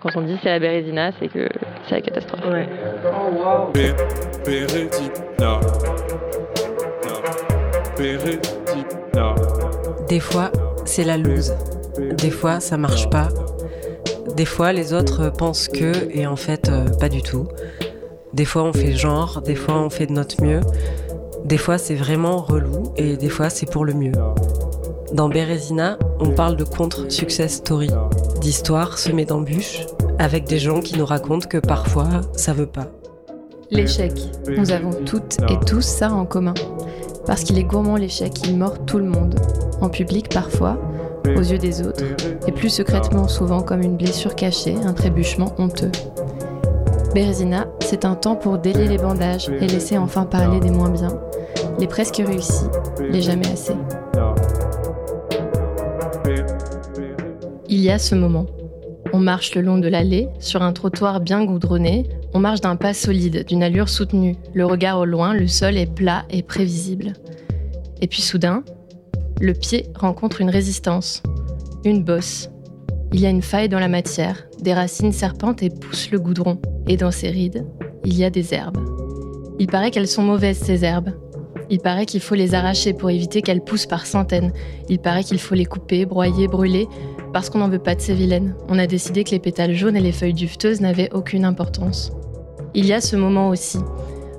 Quand on dit c'est la Bérésina, c'est que c'est la catastrophe. Ouais. Des fois, c'est la loose. Des fois, ça marche pas. Des fois, les autres pensent que, et en fait, euh, pas du tout. Des fois, on fait genre, des fois, on fait de notre mieux. Des fois, c'est vraiment relou, et des fois, c'est pour le mieux. Dans Bérésina, on parle de contre-success story, d'histoires semées d'embûches, avec des gens qui nous racontent que parfois, ça veut pas. L'échec. Nous avons toutes et tous ça en commun. Parce qu'il est gourmand l'échec, il mord tout le monde. En public parfois, aux yeux des autres, et plus secrètement souvent comme une blessure cachée, un trébuchement honteux. Bérésina, c'est un temps pour délier les bandages et laisser enfin parler des moins bien, les presque réussis, les jamais assez. Il y a ce moment. On marche le long de l'allée, sur un trottoir bien goudronné. On marche d'un pas solide, d'une allure soutenue. Le regard au loin, le sol est plat et prévisible. Et puis soudain, le pied rencontre une résistance, une bosse. Il y a une faille dans la matière, des racines serpentent et poussent le goudron. Et dans ces rides, il y a des herbes. Il paraît qu'elles sont mauvaises, ces herbes. Il paraît qu'il faut les arracher pour éviter qu'elles poussent par centaines. Il paraît qu'il faut les couper, broyer, brûler, parce qu'on n'en veut pas de ces vilaines. On a décidé que les pétales jaunes et les feuilles dufteuses n'avaient aucune importance. Il y a ce moment aussi.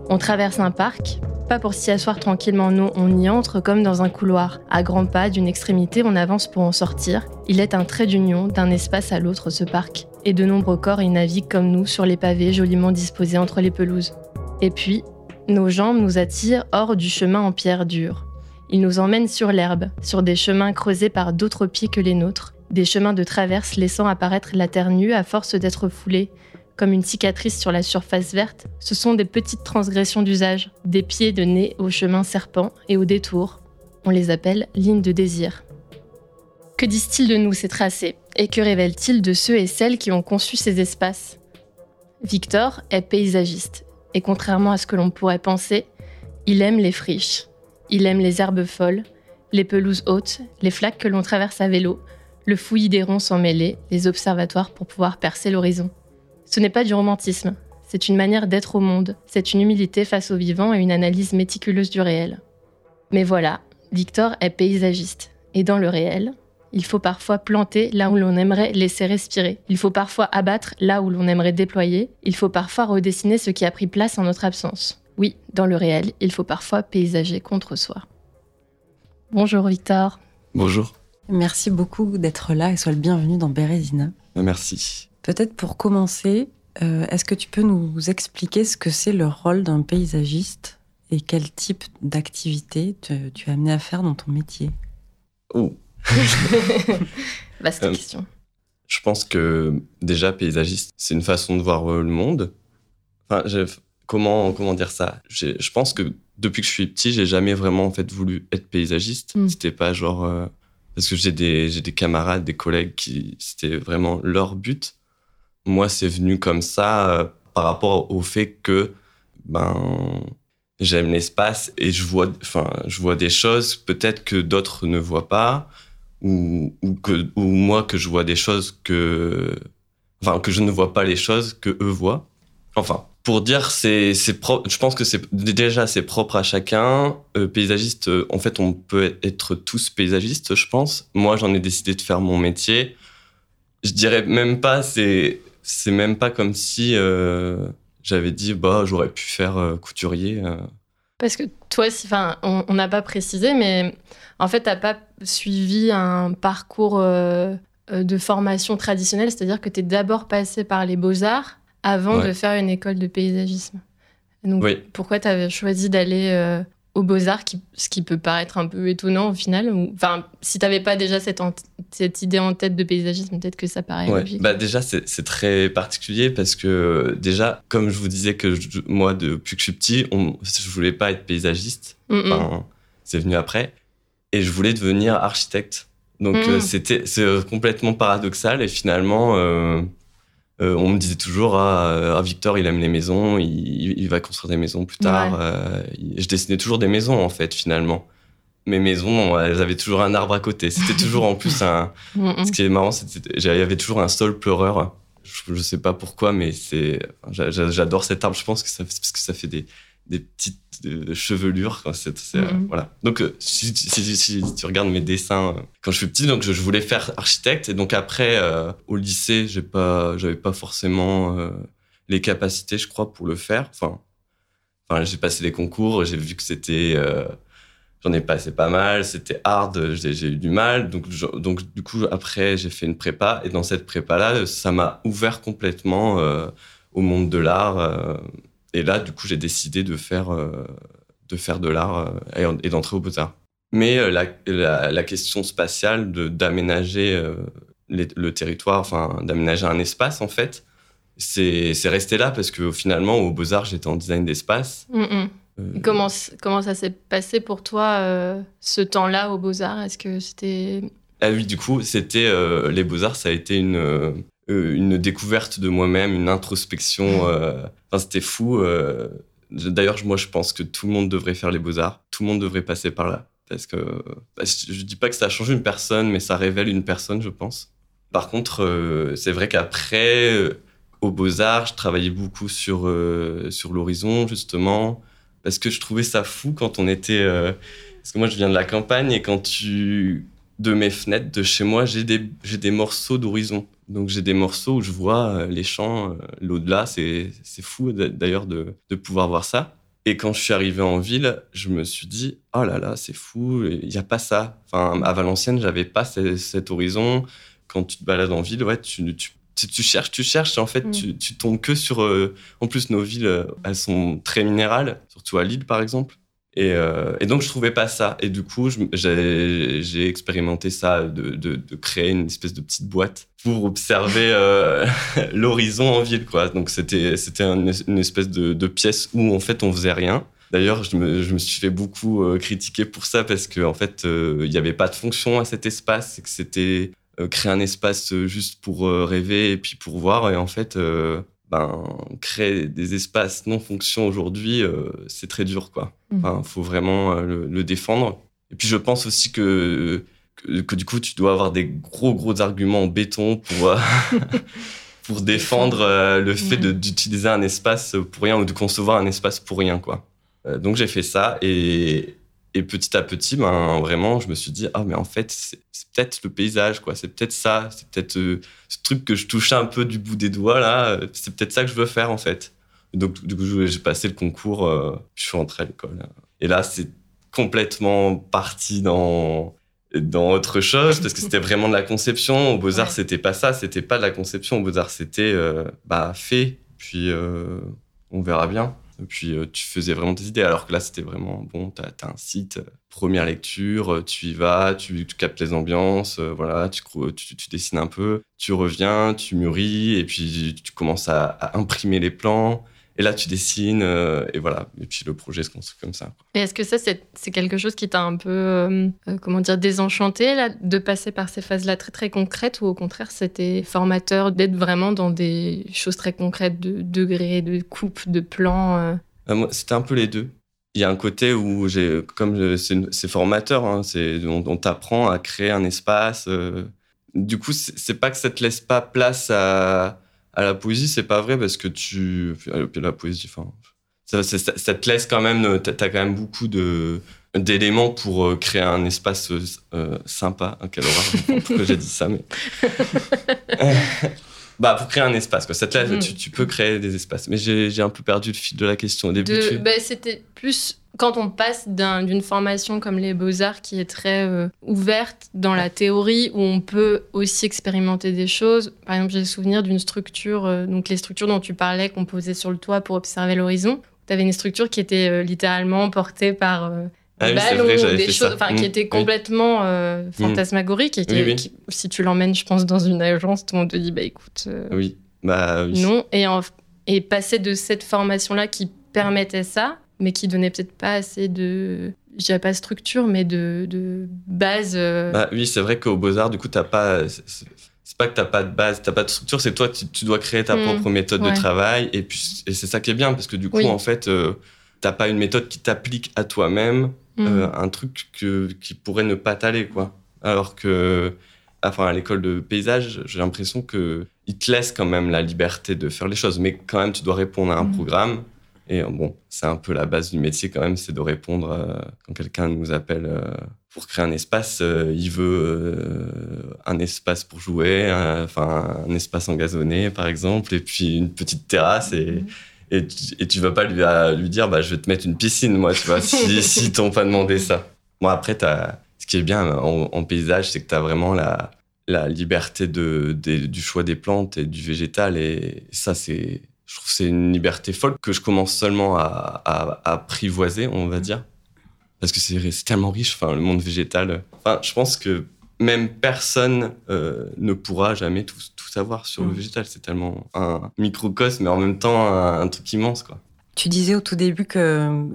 On traverse un parc, pas pour s'y asseoir tranquillement, non, on y entre comme dans un couloir. À grands pas, d'une extrémité, on avance pour en sortir. Il est un trait d'union d'un espace à l'autre, ce parc. Et de nombreux corps y naviguent comme nous sur les pavés joliment disposés entre les pelouses. Et puis, nos jambes nous attirent hors du chemin en pierre dure. Ils nous emmènent sur l'herbe, sur des chemins creusés par d'autres pieds que les nôtres, des chemins de traverse laissant apparaître la terre nue à force d'être foulée, comme une cicatrice sur la surface verte. Ce sont des petites transgressions d'usage, des pieds de nez au chemin serpent et au détour. On les appelle lignes de désir. Que disent-ils de nous ces tracés? Et que révèlent-ils de ceux et celles qui ont conçu ces espaces? Victor est paysagiste, et contrairement à ce que l'on pourrait penser, il aime les friches, il aime les herbes folles, les pelouses hautes, les flaques que l'on traverse à vélo, le fouillis des ronds sans mêler, les observatoires pour pouvoir percer l'horizon. Ce n'est pas du romantisme, c'est une manière d'être au monde, c'est une humilité face au vivant et une analyse méticuleuse du réel. Mais voilà, Victor est paysagiste, et dans le réel, il faut parfois planter là où l'on aimerait laisser respirer, il faut parfois abattre là où l'on aimerait déployer, il faut parfois redessiner ce qui a pris place en notre absence. Oui, dans le réel, il faut parfois paysager contre soi. Bonjour Victor. Bonjour. Merci beaucoup d'être là et sois le bienvenu dans Bérésina. Euh, Merci. Peut-être pour commencer, euh, est-ce que tu peux nous expliquer ce que c'est le rôle d'un paysagiste et quel type d'activité te- tu es amené à faire dans ton métier? Oh, Vaste Euh, question. je pense que déjà paysagiste, c'est une façon de voir le monde. Enfin, comment comment dire ça? Je pense que depuis que je suis petit, j'ai jamais vraiment en fait voulu être paysagiste. Mm. C'était pas genre euh, parce que j'ai des des camarades, des collègues qui c'était vraiment leur but. Moi, c'est venu comme ça euh, par rapport au fait que ben j'aime l'espace et je vois enfin je vois des choses peut-être que d'autres ne voient pas ou, ou que ou moi que je vois des choses que enfin que je ne vois pas les choses que eux voient enfin pour dire c'est je pense que c'est déjà c'est propre à chacun. Euh, paysagiste euh, en fait on peut être tous paysagistes je pense. Moi j'en ai décidé de faire mon métier. Je dirais même pas c'est même pas comme si euh, j'avais dit bah j'aurais pu faire couturier. Parce que toi, enfin, on n'a pas précisé, mais en fait, t'as pas suivi un parcours de formation traditionnelle, c'est-à-dire que tu es d'abord passé par les beaux-arts avant Ouais. de faire une école de paysagisme. Donc, Oui. pourquoi tu avais choisi d'aller euh, aux beaux-arts, qui- ce qui peut paraître un peu étonnant au final Enfin, si t'avais pas déjà cette, idée en tête de paysagisme, peut-être que ça paraît Ouais. logique. Bah déjà, c'est très particulier parce que déjà, comme je vous disais que je- moi, depuis que je suis petit, on, je voulais pas être paysagiste. Mm, mm. Enfin, c'est venu après. Et je voulais devenir architecte. Donc Mm. euh, c'était c'est euh, complètement paradoxal et finalement, euh, euh, on me disait toujours ah, ah, Victor, il aime les maisons, il, il va construire des maisons plus tard. Ouais. Euh, je dessinais toujours des maisons en fait finalement. Mes maisons, elles avaient toujours un arbre à côté. C'était toujours en plus un, Mm, mm. ce qui est marrant, c'était il y avait toujours un sol pleureur Je, je sais pas pourquoi, mais c'est, j'adore cet arbre. Je pense que ça, parce que ça fait des, des petites euh, chevelures. Quand c'est, Mhm. voilà. Donc, euh, si, si- si- si tu regardes mes dessins euh, quand je suis petit, donc je, je voulais faire architecte. Et donc après, euh, au lycée, j'ai pas, j'avais pas forcément euh, les capacités, je crois, pour le faire. Enfin, enfin, j'ai passé les concours, j'ai vu que c'était, euh, j'en ai passé pas mal, c'était hard, j'ai, j'ai eu du mal. Donc, je- donc du coup, après, j'ai fait une prépa. Et dans cette prépa-là, ça m'a ouvert complètement euh, au monde de l'art. euh, et là, du coup, j'ai décidé de faire, euh, de faire de l'art euh, et, et d'entrer au Beaux-Arts. Mais euh, la, la, la question spatiale de, d'aménager le territoire, enfin, d'aménager un espace, en fait, c'est, c'est resté là parce que finalement, au Beaux-Arts, j'étais en design d'espace. Mm, mm. Euh, Comment, comment ça s'est passé pour toi, euh, ce temps-là au Beaux-Arts Est-ce que c'était. Ah oui, du coup, c'était euh, les Beaux-Arts, ça a été une, une découverte de moi-même, une introspection. euh, Enfin, c'était fou. euh. D'ailleurs, moi, je pense que tout le monde devrait faire les Beaux-Arts. Tout le monde devrait passer par là. Parce que bah, je dis pas que ça a changé une personne, mais ça révèle une personne, je pense. Par contre, euh, c'est vrai qu'après, euh, aux Beaux-Arts, je travaillais beaucoup sur, euh, sur l'horizon, justement, parce que je trouvais ça fou quand on était. euh, Parce que moi, je viens de la campagne et quand tu. De mes fenêtres, de chez moi, j'ai des, j'ai des morceaux d'horizon. Donc, j'ai des morceaux où je vois euh, les champs, euh, l'au-delà. C'est fou d'ailleurs de, de pouvoir voir ça. Et quand je suis arrivé en ville, je me suis dit, oh là là, c'est fou, il n'y a pas ça. Enfin, à Valenciennes, j'avais pas ce- cet horizon. Quand tu te balades en ville, ouais, tu, tu, tu, tu cherches, tu cherches, et en fait, Mm. tu, tu tombes que sur. euh, en plus, nos villes, euh, elles sont très minérales, surtout à Lille, par exemple. Et, euh, et donc, je trouvais pas ça. Et du coup, j'ai expérimenté ça, de, de, de créer une espèce de petite boîte pour observer euh, l'horizon en ville, quoi. Donc, c'était c'était un- une espèce de, de pièce où, en fait, on faisait rien. D'ailleurs, je me, je me suis fait beaucoup euh, critiquer pour ça parce qu'en en fait, euh, il n'y avait pas de fonction à cet espace et que c'était euh, créer un espace euh, juste pour euh, rêver et puis pour voir. Et en fait, euh, ben, créer des espaces non fonctions aujourd'hui, euh, c'est très dur, quoi. Mhm. Enfin, faut vraiment euh, le, le défendre. Et puis, je pense aussi que, que, que du coup, tu dois avoir des gros, gros arguments en béton pour, euh, pour défendre le fait d'utiliser un espace pour rien ou de concevoir un espace pour rien, quoi. Donc, j'ai fait ça et, et petit à petit, ben, vraiment, je me suis dit, ah, mais en fait, c'est peut-être le paysage, quoi. C'est peut-être ça. C'est peut-être euh, ce truc que je touchais un peu du bout des doigts, là. euh, C'est peut-être ça que je veux faire, en fait. Donc, du coup, j'ai passé le concours, euh, je suis rentré à l'école. Et là, c'est complètement parti dans, dans autre chose, parce que c'était vraiment de la conception. Au Beaux-Arts, Ouais. c'était pas ça, c'était pas de la conception. Au Beaux-Arts, c'était euh, bah, fait, puis on verra bien. Puis euh, tu faisais vraiment tes idées, alors que là, c'était vraiment bon, t'as as un site, euh, première lecture, euh, tu y vas, tu, tu captes les ambiances, voilà, tu, tu, tu dessines un peu, tu reviens, tu mûris, et puis tu commences à imprimer les plans. Et là, tu dessines, euh, et voilà. Et puis le projet se construit comme ça. quoi. Et est-ce que ça, c'est c'est quelque chose qui t'a un peu, euh, euh, comment dire, désenchanté, là, de passer par ces phases-là très, très concrètes, ou au contraire, c'était formateur d'être vraiment dans des choses très concrètes, de degrés, de coupes, de plans euh? Moi, C'était un peu les deux. Il y a un côté où j'ai, comme c'est formateur, hein, c'est, on, on t'apprend à créer un espace. Du coup, c'est c'est pas que ça te laisse pas place à, à la poésie, c'est pas vrai parce que tu, puis la poésie, enfin, ça, ça- ça- te laisse quand même, t'as as quand même beaucoup de d'éléments pour euh, créer un espace euh, euh, sympa. Ah, quelle horreur, pourquoi j'ai dit ça, mais bah pour créer un espace, quoi. Ça te laisse- Mhm. tu, tu peux créer des espaces. Mais j'ai un peu perdu le fil de la question au début. De- tu- ben, c'était plus quand on passe d'un- d'une formation comme les beaux-arts qui est très euh, ouverte dans la théorie où on peut aussi expérimenter des choses. Par exemple, j'ai le souvenir d'une structure, euh, donc les structures dont tu parlais qu'on posait sur le toit pour observer l'horizon. Tu avais une structure qui était euh, littéralement portée par Ah des oui, ballons, vrai, des choses, enfin Mm, qui était oui. complètement euh, fantasmagorique et qui, Oui, oui. qui- si tu l'emmènes, je pense, dans une agence, tout le monde te dit bah écoute. Oui, bah oui. non, et, en- et passer de cette formation-là qui permettait ça, mais qui donnait peut-être pas assez de, je dirais pas structure, mais de, de base. euh, Bah oui, c'est vrai qu'au Beaux-Arts, du coup, t'as pas. c'est- C'est pas que t'as pas de base, t'as pas de structure, c'est toi, tu, tu dois créer ta Mm, propre méthode ouais. de travail. Et puis, et c'est ça qui est bien, parce que du coup, Oui. en fait, euh, t'as pas une méthode qui t'applique à toi-même mm. euh, un truc que, qui pourrait ne pas t'aller, quoi. Alors que enfin à l'école de paysage, j'ai l'impression que ils te laissent quand même la liberté de faire les choses, mais quand même tu dois répondre à un Mhm. programme. Et euh, bon, c'est un peu la base du métier quand même, c'est de répondre euh, quand quelqu'un nous appelle euh, pour créer un espace. euh, il veut un espace pour jouer, un- enfin un espace engazonné par exemple, et puis une petite terrasse et et tu, et tu vas pas lui, à- lui dire bah je vais te mettre une piscine moi tu vois si si t'ont pas demandé ça. Bon après t'as ce qui est bien en, en paysage c'est que t'as vraiment la la liberté de, du choix des plantes et du végétal et ça c'est je trouve que c'est une liberté folle que je commence seulement à, à, à apprivoiser on va dire. Parce que c'est c'est tellement riche enfin le monde végétal. Enfin je pense que même personne euh, ne pourra jamais tout, tout savoir sur le Mm. végétal. C'est tellement un microcosme mais en même temps un, un truc immense quoi Tu disais au tout début que,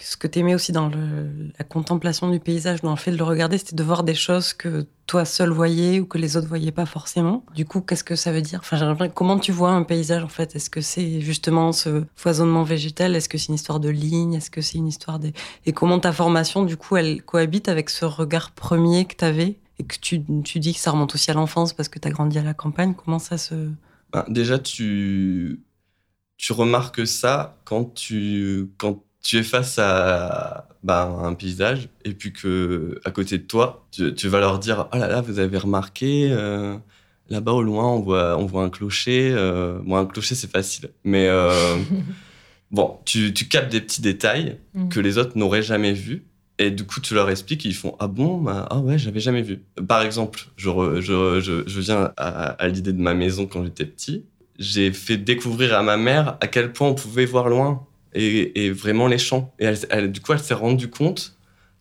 ce que tu aimais aussi dans la contemplation du paysage, dans le fait de le regarder, c'était de voir des choses que toi seul voyais ou que les autres voyaient pas forcément. Du coup, qu'est-ce que ça veut dire? Enfin, comment tu vois un paysage en fait? Est-ce que c'est justement ce foisonnement végétal? Est-ce que c'est une histoire de lignes Est-ce que c'est une histoire des et comment ta formation du coup elle cohabite avec ce regard premier que tu avais et que tu, dis que ça remonte aussi à l'enfance parce que tu as grandi à la campagne? Comment ça se Ben, déjà, tu, tu remarques ça quand tu, quand tu es face à ben, un paysage et puis que à côté de toi, tu, tu vas leur dire Oh là là, vous avez remarqué, euh, là-bas au loin, on voit, on voit un clocher. euh, bon, un clocher, c'est facile. Mais euh, bon, tu, tu captes des petits détails Mm. que les autres n'auraient jamais vus. Et du coup, tu leur expliques, et ils font Ah bon bah, Ah ouais, j'avais jamais vu. Par exemple, je, re- je, je, je viens à, à l'idée de ma maison quand j'étais petit. J'ai fait découvrir à ma mère à quel point on pouvait voir loin et, vraiment les champs. Et elle- du coup, elle s'est rendue compte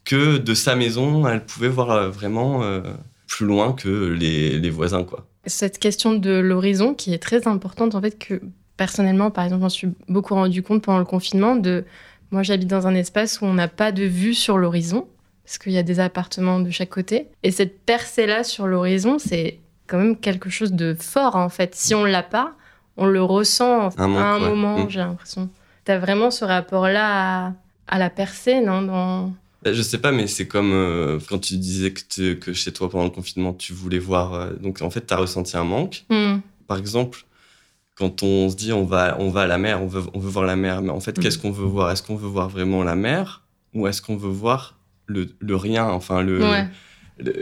que de sa maison, elle pouvait voir euh, vraiment euh, plus loin que les, les voisins. quoi. Cette question de l'horizon qui est très importante, en fait, que personnellement, par exemple, j'en suis beaucoup rendu compte pendant le confinement. De, moi, j'habite dans un espace où on n'a pas de vue sur l'horizon, parce qu'il y a des appartements de chaque côté. Et cette percée-là sur l'horizon, c'est quand même quelque chose de fort, en fait. Si on l'a pas, on le ressent à un ouais. moment, Mm. j'ai l'impression. T'as vraiment ce rapport-là à, à la percée, non dans... Euh, Je sais pas, mais c'est comme euh, quand tu disais que, que chez toi, pendant le confinement, tu voulais voir. euh, donc, en fait, tu as ressenti un manque. Hmm. Par exemple, quand on se dit on va, on va à la mer, on veut, on veut voir la mer, mais en fait, Mhm. qu'est-ce qu'on veut voir? Est-ce qu'on veut voir vraiment la mer ou est-ce qu'on veut voir le, le rien, enfin, le, Ouais.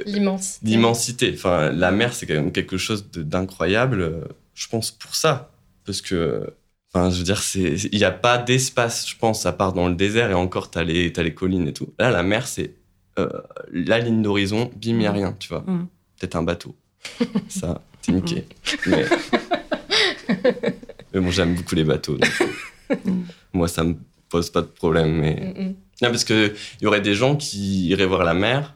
L'immensité. l'immensité? Enfin, la mer, c'est quand même quelque chose d'incroyable, euh, je pense, pour ça. Parce que, enfin, je veux dire, il n'y a pas d'espace, je pense, à part dans le désert et encore, tu as, les t'as les collines et tout. Là, la mer, c'est euh, la ligne d'horizon, bim, il n'y a Mhm. rien, tu vois. Mhm. Peut-être un bateau. ça, t'es niqué. Mais... mais bon, j'aime beaucoup les bateaux. donc, Mhm. Moi, ça me pose pas de problème. Mais... Mm, mm. Non, parce qu'il y aurait des gens qui iraient voir la mer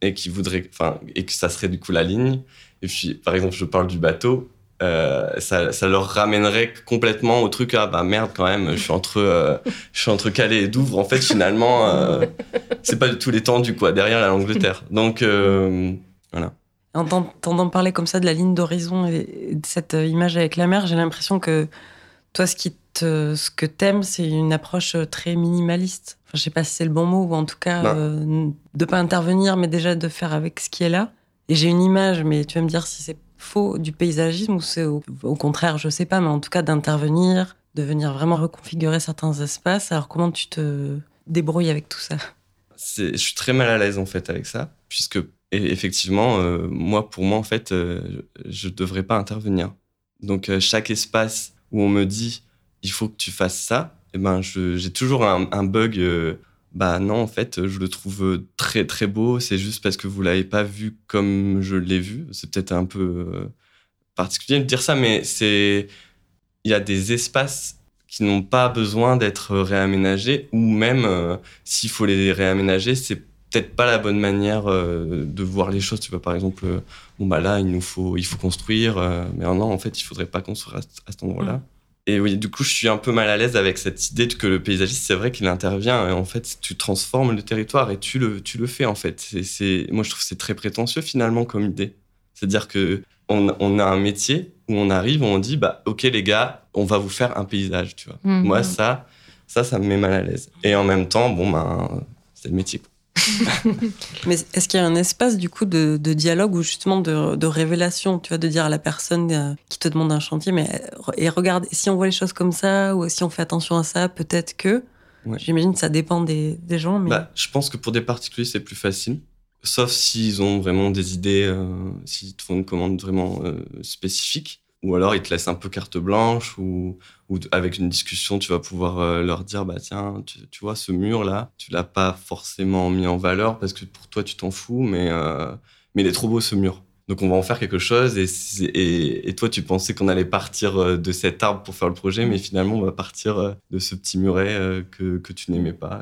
et qui voudraient, enfin, et que ça serait du coup la ligne. Et puis, par exemple, je parle du bateau, euh, ça, ça leur ramènerait complètement au truc ah bah merde quand même, je suis entre, euh, je suis entre Calais et Douvres. En fait, finalement, euh, c'est pas du tout l'étendue quoi, derrière l'Angleterre. Donc voilà. En t'en- t'entendant parler comme ça de la ligne d'horizon et de cette image avec la mer, j'ai l'impression que toi, ce, qui te, ce que t'aimes, c'est une approche très minimaliste. Enfin, je sais pas si c'est le bon mot, ou en tout cas, Non. euh, de pas intervenir, mais déjà de faire avec ce qui est là. Et j'ai une image, mais tu vas me dire si c'est faux du paysagisme ou c'est au, contraire, je sais pas, mais en tout cas d'intervenir, de venir vraiment reconfigurer certains espaces. Alors comment tu te débrouilles avec tout ça? Je suis très mal à l'aise en fait avec ça, puisque et effectivement, euh, moi pour moi en fait, euh, je ne devrais pas intervenir. Donc euh, chaque espace où on me dit il faut que tu fasses ça, et ben j'ai toujours un bug. Euh, bah non en fait, je le trouve très très beau. C'est juste parce que vous l'avez pas vu comme je l'ai vu. C'est peut-être un peu euh, particulier de dire ça, mais c'est il y a des espaces qui n'ont pas besoin d'être réaménagés ou même euh, s'il faut les réaménager, c'est peut-être pas la bonne manière euh, de voir les choses. Tu vois, par exemple, euh, bon bah là, il nous faut, il faut construire, euh, mais non, en fait, il faudrait pas construire à, cet endroit-là. Et oui, du coup, je suis un peu mal à l'aise avec cette idée que le paysagiste, c'est vrai qu'il intervient et en fait, tu transformes le territoire et tu le, tu le fais en fait. C'est, moi, je trouve que c'est très prétentieux finalement comme idée. C'est-à-dire que on, on a un métier où on arrive, où on dit, bah, ok les gars, on va vous faire un paysage, tu vois. Mhm. Moi, ça, ça, ça me met mal à l'aise. Et en même temps, bon, ben, c'est le métier. quoi. Mais est-ce qu'il y a un espace du coup de, dialogue ou justement de, révélation, tu vois, de dire à la personne euh, qui te demande un chantier, mais euh, et regarde, si on voit les choses comme ça ou si on fait attention à ça, peut-être que. J'imagine que ça dépend des, gens. Mais... Bah, je pense que pour des particuliers, c'est plus facile. Sauf s'ils ont vraiment des idées, euh, s'ils te font une commande vraiment spécifique ou alors ils te laissent un peu carte blanche ou, avec une discussion tu vas pouvoir euh, leur dire bah tiens tu, vois ce mur là tu l'as pas forcément mis en valeur parce que pour toi tu t'en fous mais euh, mais il est trop beau ce mur. Donc on va en faire quelque chose et, et, et toi tu pensais qu'on allait partir euh, de cet arbre pour faire le projet mais finalement on va partir de ce petit muret que tu n'aimais pas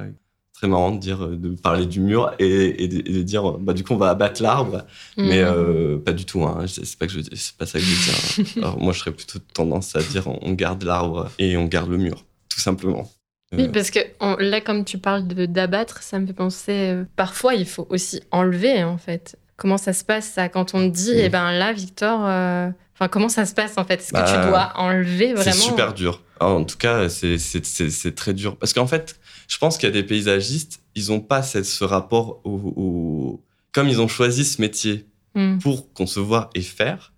très marrant de dire de parler du mur et, et, de, dire bah du coup on va abattre l'arbre mais mhm. euh, pas du tout hein. c'est pas que je c'est pas ça que je veux dire hein. Moi je serais plutôt tendance à dire on garde l'arbre et on garde le mur tout simplement oui, euh. parce que là, comme tu parles d'abattre, ça me fait penser. Euh, parfois, il faut aussi enlever, en fait. Comment ça se passe, ça, quand on dit, eh ben là, Victor, enfin, comment ça se passe, en fait? Est-ce que tu bah, dois enlever vraiment? C'est super dur. en tout cas, c'est très dur. Parce qu'en fait, je pense qu'il y a des paysagistes, ils n'ont pas ce rapport au, Comme ils ont choisi ce métier hmm. pour concevoir et faire,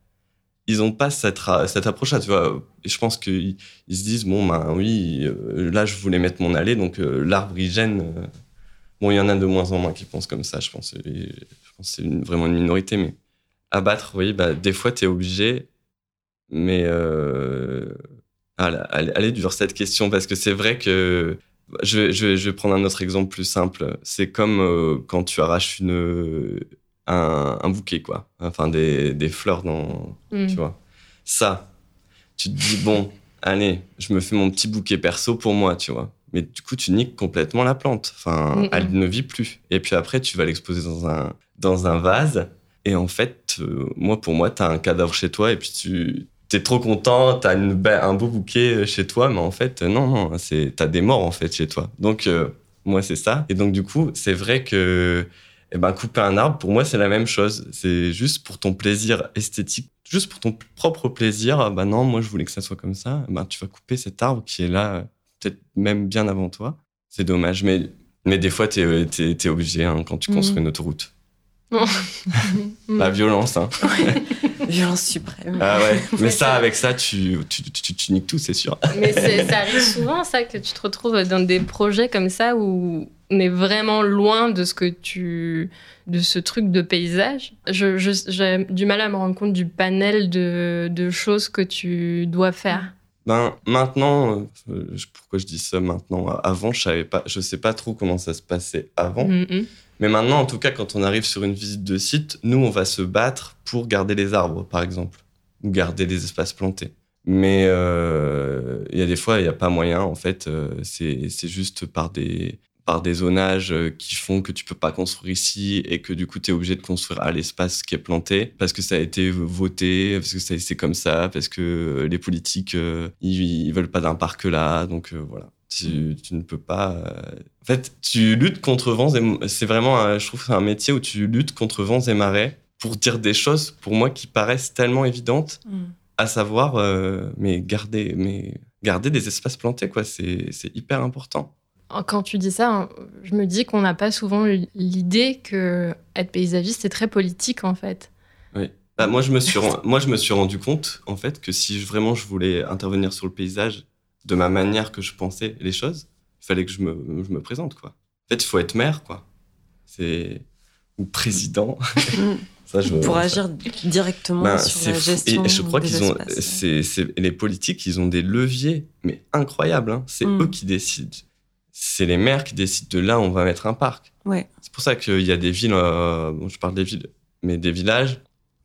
ils n'ont pas cette, cette approche-là, tu vois. Et je pense qu'ils ils se disent, bon, ben oui, euh, là, je voulais mettre mon allée, donc euh, l'arbre, il gêne. Euh. Bon, il y en a de moins en moins qui pensent comme ça, je pense. je pense que c'est vraiment une minorité, mais abattre, oui, bah, des fois, tu es obligé, mais... allez, allez dur cette question, parce que c'est vrai que je vais, je, vais, prendre un autre exemple plus simple. C'est comme euh, quand tu arraches une, un, bouquet, quoi. Enfin, des, des fleurs dans. Mm. Tu vois. Ça, tu te dis, bon, allez, je me fais mon petit bouquet perso pour moi, tu vois. Mais du coup, tu niques complètement la plante. Enfin, elle ne vit plus. Et puis après, tu vas l'exposer dans un, dans un vase. Et en fait, euh, moi, pour moi, tu as un cadavre chez toi et puis tu, t'es trop content, t'as un beau bouquet chez toi, mais en fait, non, non, c'est, t'as des morts en fait chez toi. Donc, euh, moi, c'est ça. Et donc, du coup, c'est vrai que, eh ben, couper un arbre, pour moi, c'est la même chose. C'est juste pour ton plaisir esthétique, juste pour ton propre plaisir. Ben non, moi, je voulais que ça soit comme ça. Ben, tu vas couper cet arbre qui est là, peut-être même bien avant toi. C'est dommage, mais, mais des fois, t'es, es, obligé hein, quand tu construis mmh. une autoroute. La violence, hein. Violence suprême. Ah ouais. Mais ça, avec ça, tu, tu, tu, tu niques tout, c'est sûr. Mais ça arrive souvent, ça, que tu te retrouves dans des projets comme ça où on est vraiment loin de ce que tu de ce truc de paysage. J'ai je, du mal à me rendre compte du panel de, de choses que tu dois faire. Ben maintenant, euh, pourquoi je dis ça maintenant? Avant, je savais pas, je sais pas trop comment ça se passait avant. Mm-hmm. Mais maintenant, en tout cas, quand on arrive sur une visite de site, nous, on va se battre pour garder les arbres, par exemple, ou garder les espaces plantés. Mais euh, il y a des fois, il n'y a pas moyen, en fait. Euh, c'est juste par des, par des zonages euh, qui font que tu peux pas construire ici et que du coup, tu es obligé de construire à l'espace qui est planté parce que ça a été voté, parce que c'est comme ça, parce que les politiques, ils, ils veulent pas d'un parc là. Donc voilà. Tu, ne peux pas. Euh, en fait, tu luttes contre vents et c'est vraiment, je trouve, c'est un métier où tu luttes contre vents et marées pour dire des choses pour moi qui paraissent tellement évidentes, mm. à savoir, euh, mais garder, mais garder des espaces plantés, quoi. C'est hyper important. Quand tu dis ça, je me dis qu'on n'a pas souvent l'idée que être paysagiste c'est très politique en fait. Oui. Bah, moi, je me suis, moi, je me suis rendu compte en fait que si vraiment je voulais intervenir sur le paysage de ma manière que je pensais les choses, il fallait que je me, je me présente, quoi. En fait, il faut être maire, quoi. C'est... Ou président. ça, je... Pour agir directement ben, sur la gestion Et je crois qu'ils ont... C'est, les politiques, ils ont des leviers, mais incroyables. Hein. C'est mm. eux qui décident. C'est les maires qui décident de là où on va mettre un parc. Ouais. C'est pour ça qu'il y a des villes, euh, je parle des villes, mais des villages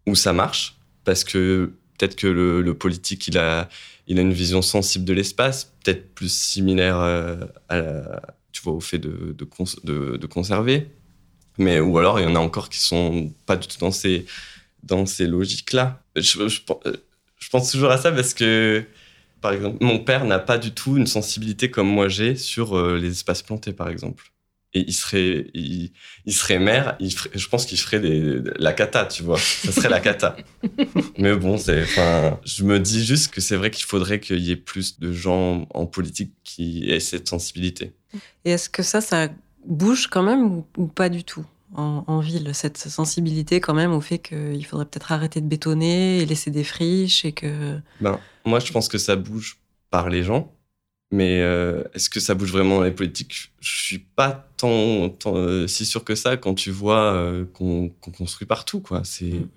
où ça marche, parce que peut-être que le, le politique, il a il a une vision sensible de l'espace, peut-être plus similaire euh, à tu vois, au fait de, conserver. Mais, ou alors, il y en a encore qui sont pas du tout dans ces, dans ces logiques-là. Je, je, pense toujours à ça parce que, par exemple, mon père n'a pas du tout une sensibilité comme moi j'ai sur euh, les espaces plantés, par exemple et il serait, il, serait maire, il je pense qu'il ferait des, la cata, tu vois. Ça serait la cata. Mais bon, c'est, enfin, je me dis juste que c'est vrai qu'il faudrait qu'il y ait plus de gens en politique qui aient cette sensibilité. Et est-ce que ça, ça bouge quand même ou, pas du tout en, ville, cette sensibilité quand même au fait qu'il faudrait peut-être arrêter de bétonner et laisser des friches et que... Ben, moi, je pense que ça bouge par les gens. Mais euh, est-ce que ça bouge vraiment les politiques? Je suis pas tant, euh, si sûr que ça quand tu vois euh, qu'on construit partout. Quoi. C'est... Mm.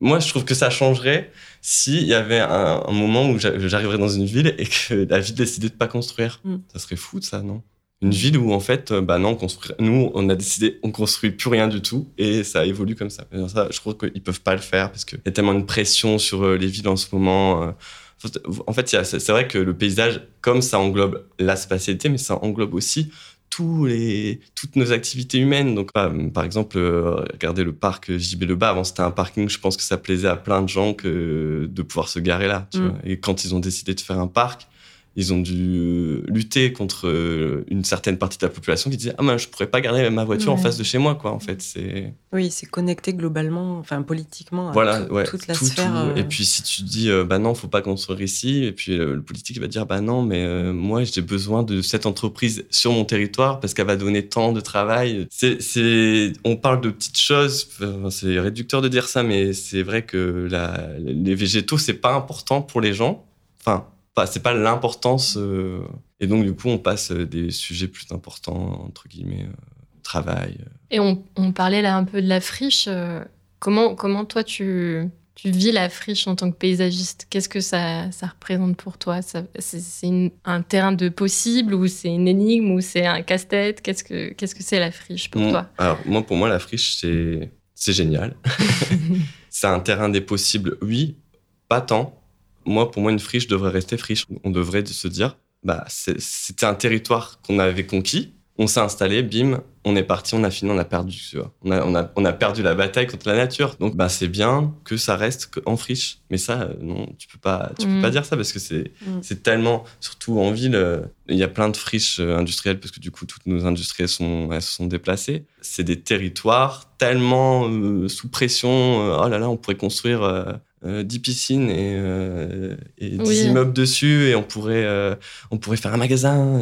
Moi, je trouve que ça changerait s'il y avait un, moment où j'arriverais dans une ville et que la ville décidait de pas construire. Mm. Ça serait fou, ça, non? Une ville où, en fait, bah non, on nous, on a décidé, on construit plus rien du tout et ça évolue comme ça. ça je crois qu'ils peuvent pas le faire parce qu'il y a tellement de pression sur les villes en ce moment en fait, c'est vrai que le paysage, comme ça englobe la spatialité, mais ça englobe aussi tous les, toutes nos activités humaines. Donc, par exemple, euh, regardez le parc JB Le Bas. Avant, c'était un parking. Je pense que ça plaisait à plein de gens que de pouvoir se garer là. Mm. Et quand ils ont décidé de faire un parc, ils ont dû euh, lutter contre euh, une certaine partie de la population qui disait ah ben je pourrais pas garder ma voiture en face de chez moi quoi en fait c'est oui c'est connecté globalement enfin politiquement à voilà toute la sphère et puis si tu dis euh, bah non faut pas construire ici et puis le politique va dire bah non mais moi j'ai besoin de cette entreprise sur mon territoire parce qu'elle va donner tant de travail. C'est c'est on parle de petites choses c'est réducteur de dire ça mais c'est vrai que la, les végétaux c'est pas important pour les gens. Enfin c'est pas l'importance. Euh, et donc, du coup, on passe des sujets plus importants, entre guillemets, euh, travail. Et on, parlait là un peu de la friche. Euh, comment, comment toi, tu, tu vis la friche en tant que paysagiste? Qu'est-ce que ça, ça représente pour toi? C'est un terrain de possible ou c'est une énigme ou c'est un casse-tête? Qu'est-ce que c'est -ce que la friche pour toi? Alors, moi, pour moi, la friche, c'est génial. c'est un terrain des possibles, oui, pas tant moi, pour moi, une friche devrait rester friche. On devrait se dire, bah, c'était un territoire qu'on avait conquis, on s'est installé, bim, on est parti, on a fini, on a perdu. On, a, on, a, on, a, perdu la bataille contre la nature. Donc, bah, c'est bien que ça reste en friche. Mais ça, euh, non, tu peux pas, tu peux mm. pas dire ça parce que c'est, mm. c'est tellement, surtout en ville, euh, il y a plein de friches euh, industrielles parce que du coup, toutes nos industries sont, elles se sont déplacées. C'est des territoires tellement sous pression. oh là là, on pourrait construire 10 euh, piscines et, euh, et 10 immeubles dessus et on pourrait, euh, on pourrait faire un magasin.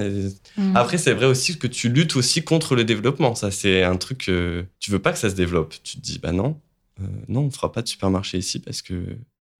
Mm. Après, c'est vrai aussi que tu luttes aussi contre le développement. Ça, c'est un truc que tu veux pas que ça se développe. Tu te dis, bah non, non, on fera pas de supermarché ici parce que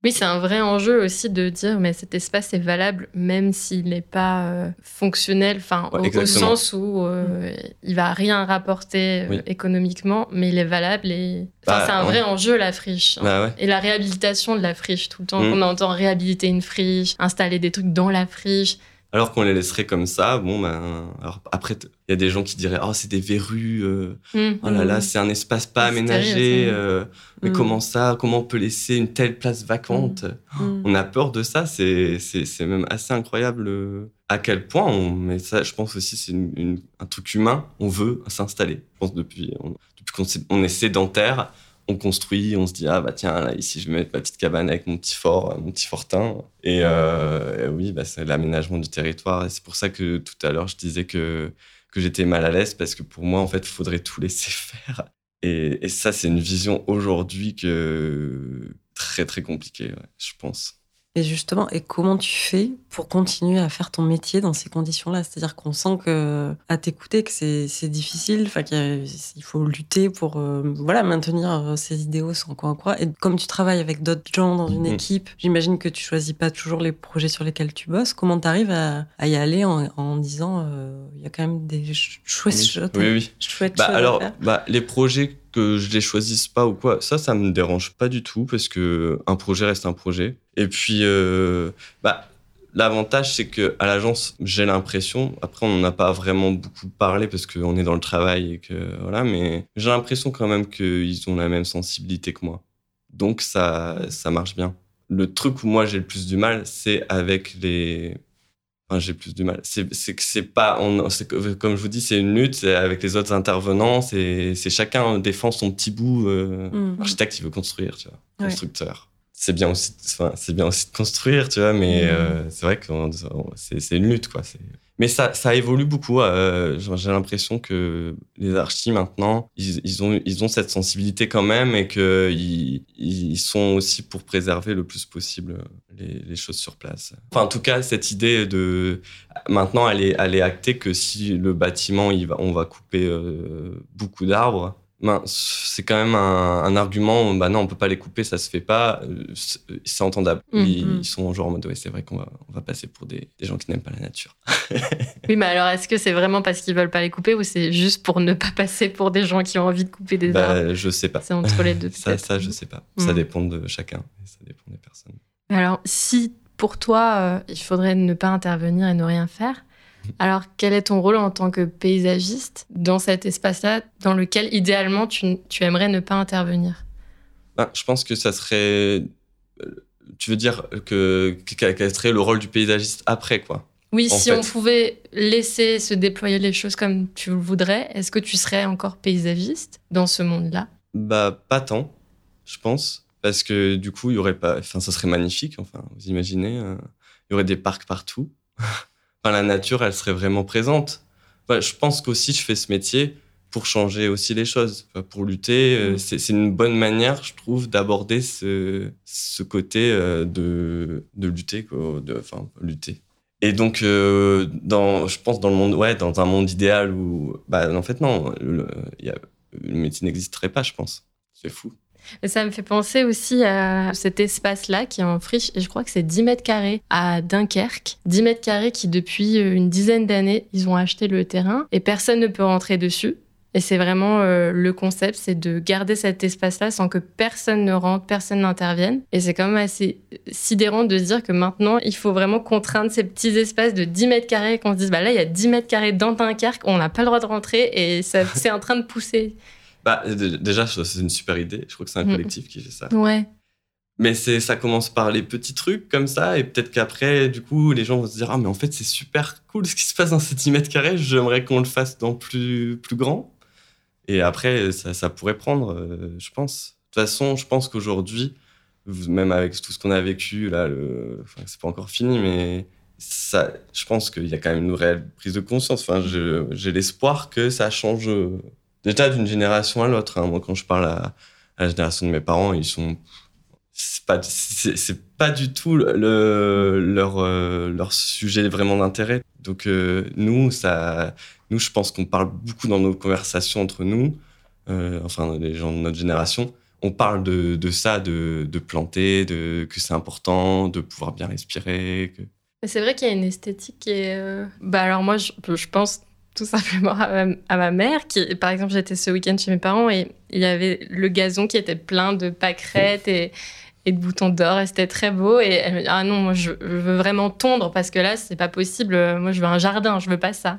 oui, c'est un vrai enjeu aussi de dire, mais cet espace est valable même s'il n'est pas euh, fonctionnel, enfin, au, sens où euh, il va rien rapporter euh, économiquement, mais il est valable et bah, c'est un vrai enjeu la friche. Hein. Bah et la réhabilitation de la friche, tout le temps mm. qu'on entend réhabiliter une friche, installer des trucs dans la friche. Alors qu'on les laisserait comme ça, bon, ben, alors après, il y a des gens qui diraient, oh, c'est des verrues, euh, mmh. oh là là, c'est un espace pas aménagé, euh, mais mmh. comment ça, comment on peut laisser une telle place vacante mmh. On a peur de ça, c'est, c'est, même assez incroyable euh, à quel point, on, mais ça, je pense aussi, c'est un truc humain, on veut s'installer. Je pense depuis, depuis qu'on est sédentaire, on construit, on se dit ah bah tiens là ici je vais mettre ma petite cabane avec mon petit fort, mon petit fortin. Et, euh, oui, bah, c'est l'aménagement du territoire. Et c'est pour ça que tout à l'heure je disais que que j'étais mal à l'aise parce que pour moi en fait il faudrait tout laisser faire. Et, et ça c'est une vision aujourd'hui que très très compliquée, je pense. Et justement, et comment tu fais pour continuer à faire ton métier dans ces conditions-là? C'est-à-dire qu'on sent que, à t'écouter, que c'est difficile, enfin qu'il faut lutter pour euh, voilà maintenir euh, ces idéaux sans quoi quoi. Et comme tu travailles avec d'autres gens dans une mhm. équipe, j'imagine que tu choisis pas toujours les projets sur lesquels tu bosses. Comment tu arrives à, y aller en, disant euh, il y a quand même des chouettes choses, oui, oui. chouettes bah, choses alors, à faire? Bah, les projets que je les choisisse pas ou quoi, ça, ça me dérange pas du tout parce que un projet reste un projet. Et puis, euh, bah, l'avantage, c'est que à l'agence, j'ai l'impression, après, on n'en a pas vraiment beaucoup parlé parce qu'on est dans le travail et que voilà, mais j'ai l'impression quand même qu'ils ont la même sensibilité que moi. Donc, ça, ça marche bien. Le truc où moi j'ai le plus du mal, c'est avec les j'ai plus du mal. C'est que c'est pas, on, comme je vous dis, c'est une lutte avec les autres intervenants. C'est chacun défend son petit bout. Euh, mm. Architecte, il veut construire, tu vois. Constructeur. C'est bien aussi, c'est bien aussi de construire, tu vois. Mais mm. euh, c'est vrai que c'est une lutte, quoi. Mais ça, ça évolue beaucoup. Euh, j'ai l'impression que les archis maintenant, ils, ont, ils ont cette sensibilité quand même et qu'ils ils sont aussi pour préserver le plus possible les, les, choses sur place. Enfin, en tout cas, cette idée de maintenant, elle est, elle est actée que si le bâtiment, il va, on va couper euh, beaucoup d'arbres, ben, c'est quand même un, un, argument. Bah non, on peut pas les couper, ça se fait pas. Euh, c'est entendable. Mm, ils, mm. ils, sont genre en mode ouais, c'est vrai qu'on va, on va passer pour des, des gens qui n'aiment pas la nature. oui, mais alors est-ce que c'est vraiment parce qu'ils veulent pas les couper ou c'est juste pour ne pas passer pour des gens qui ont envie de couper des bah, arbres? Je sais pas. C'est entre les deux. ça, ça, je sais pas. Ça mm. dépend de chacun. Ça dépend des personnes. Alors, si pour toi, euh, il faudrait ne pas intervenir et ne rien faire, alors, quel est ton rôle en tant que paysagiste dans cet espace-là, dans lequel idéalement tu, aimerais ne pas intervenir? Ben, Je pense que ça serait. Euh, tu veux dire que quel serait le rôle du paysagiste après, quoi? Oui, si on pouvait laisser se déployer les choses comme tu le voudrais, est-ce que tu serais encore paysagiste dans ce monde-là? Bah, pas tant, je pense. Parce que du coup, il y aurait pas. Enfin, ça serait magnifique. Enfin, vous imaginez, euh, il y aurait des parcs partout. la nature, elle serait vraiment présente. je pense qu'aussi, je fais ce métier pour changer aussi les choses, pour lutter. Euh, mm. C'est une bonne manière, je trouve, d'aborder ce, ce, côté euh, de, de lutter, quoi, de, enfin, lutter. Et donc, euh, dans, je pense dans le monde, ouais, dans un monde idéal où, bah, en fait, non, le, y a, le métier n'existerait pas, je pense. C'est fou. Ça me fait penser aussi à cet espace-là qui est en friche, et je crois que c'est 10 mètres carrés à Dunkerque. 10 mètres carrés qui, depuis euh, une dizaine d'années, ils ont acheté le terrain et personne ne peut rentrer dessus. Et c'est vraiment euh, le concept, c'est de garder cet espace-là sans que personne ne rentre, personne n'intervienne. Et c'est quand même assez sidérant de se dire que maintenant, il faut vraiment contraindre ces petits espaces de 10 mètres carrés, qu'on se dise, bah là, il y a 10 mètres carrés dans Dunkerque, on n'a pas le droit de rentrer et c'est en train de pousser. Bah, déjà, c'est une super idée. Je crois que c'est un mm. collectif qui fait ça. Ouais. Mais c'est, ça commence par les petits trucs comme ça, et peut-être qu'après, du coup, les gens vont se dire Ah, mais en fait, c'est super cool ce qui se passe dans ces 10 mètres carrés, j'aimerais qu'on le fasse dans plus, plus grand. Et après, ça, ça pourrait prendre, euh, je pense. De toute façon, je pense qu'aujourd'hui, même avec tout ce qu'on a vécu, là, le... enfin, c'est pas encore fini, mais ça, je pense qu'il y a quand même une réelle prise de conscience. Enfin, j'ai l'espoir que ça change déjà d'une génération à l'autre. Hein. Moi, quand je parle à, la génération de mes parents, ils sont c'est pas c'est pas du tout le, leur euh, leur sujet vraiment d'intérêt. Donc euh, nous ça nous je pense qu'on parle beaucoup dans nos conversations entre nous, euh, enfin les gens de notre génération, on parle de, de ça, de, de, planter, de que c'est important, de pouvoir bien respirer. Que... C'est vrai qu'il y a une esthétique qui est. Bah alors moi je, je pense tout simplement à ma, mère. Qui, par exemple, j'étais ce week-end chez mes parents et il y avait le gazon qui était plein de pâquerettes et, et de boutons d'or et c'était très beau. Et elle me dit Ah non, moi je, veux vraiment tondre parce que là, c'est pas possible. Moi, je veux un jardin, je veux pas ça.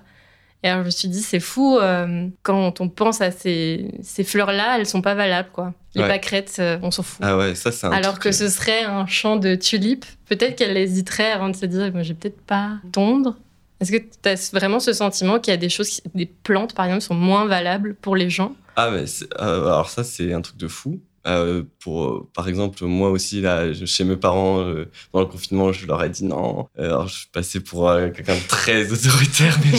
Et alors, je me suis dit, c'est fou, euh, quand on pense à ces, ces fleurs-là, elles sont pas valables, quoi. Les pâquerettes, euh, on s'en fout. Ah ouais, ça, c'est Alors que ce serait un champ de tulipes, peut-être qu'elle hésiterait avant de se dire, moi, je vais peut-être pas tondre. Est-ce que tu as vraiment ce sentiment qu'il y a des choses, des plantes par exemple, sont moins valables pour les gens? Ah, mais euh, alors ça, c'est un truc de fou. Euh, pour, par exemple, moi aussi, là, chez mes parents, euh, dans le confinement, je leur ai dit non. Alors, je suis passé pour quelqu'un de très autoritaire, mais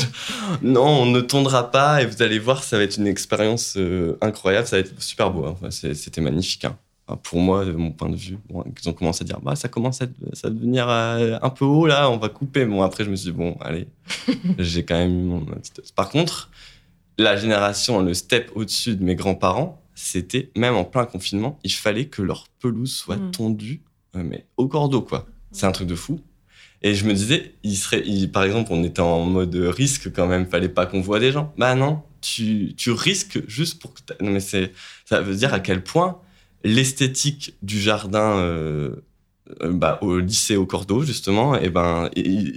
non, on ne tondra pas et vous allez voir, ça va être une expérience incroyable, ça va être super beau. Hein. C'était magnifique. Hein pour moi, de mon point de vue, ils ont commencé à dire bah ça commence à, ça devenir euh, un peu haut là, on va couper. Bon après je me suis dit bon allez, j'ai quand même eu mon petite. Par contre, la génération, le step au-dessus de mes grands-parents, c'était même en plein confinement, il fallait que leur pelouse soit mm. tondue, euh, mais au cordeau quoi. C'est un truc de fou. Et je me disais, il serait, par exemple, on était en mode risque quand même, fallait pas qu'on voit des gens. Bah non, tu, tu risques juste pour que. Non mais c'est, ça veut dire à quel point l'esthétique du jardin euh, euh, bah, au lycée au Cordeau justement et ben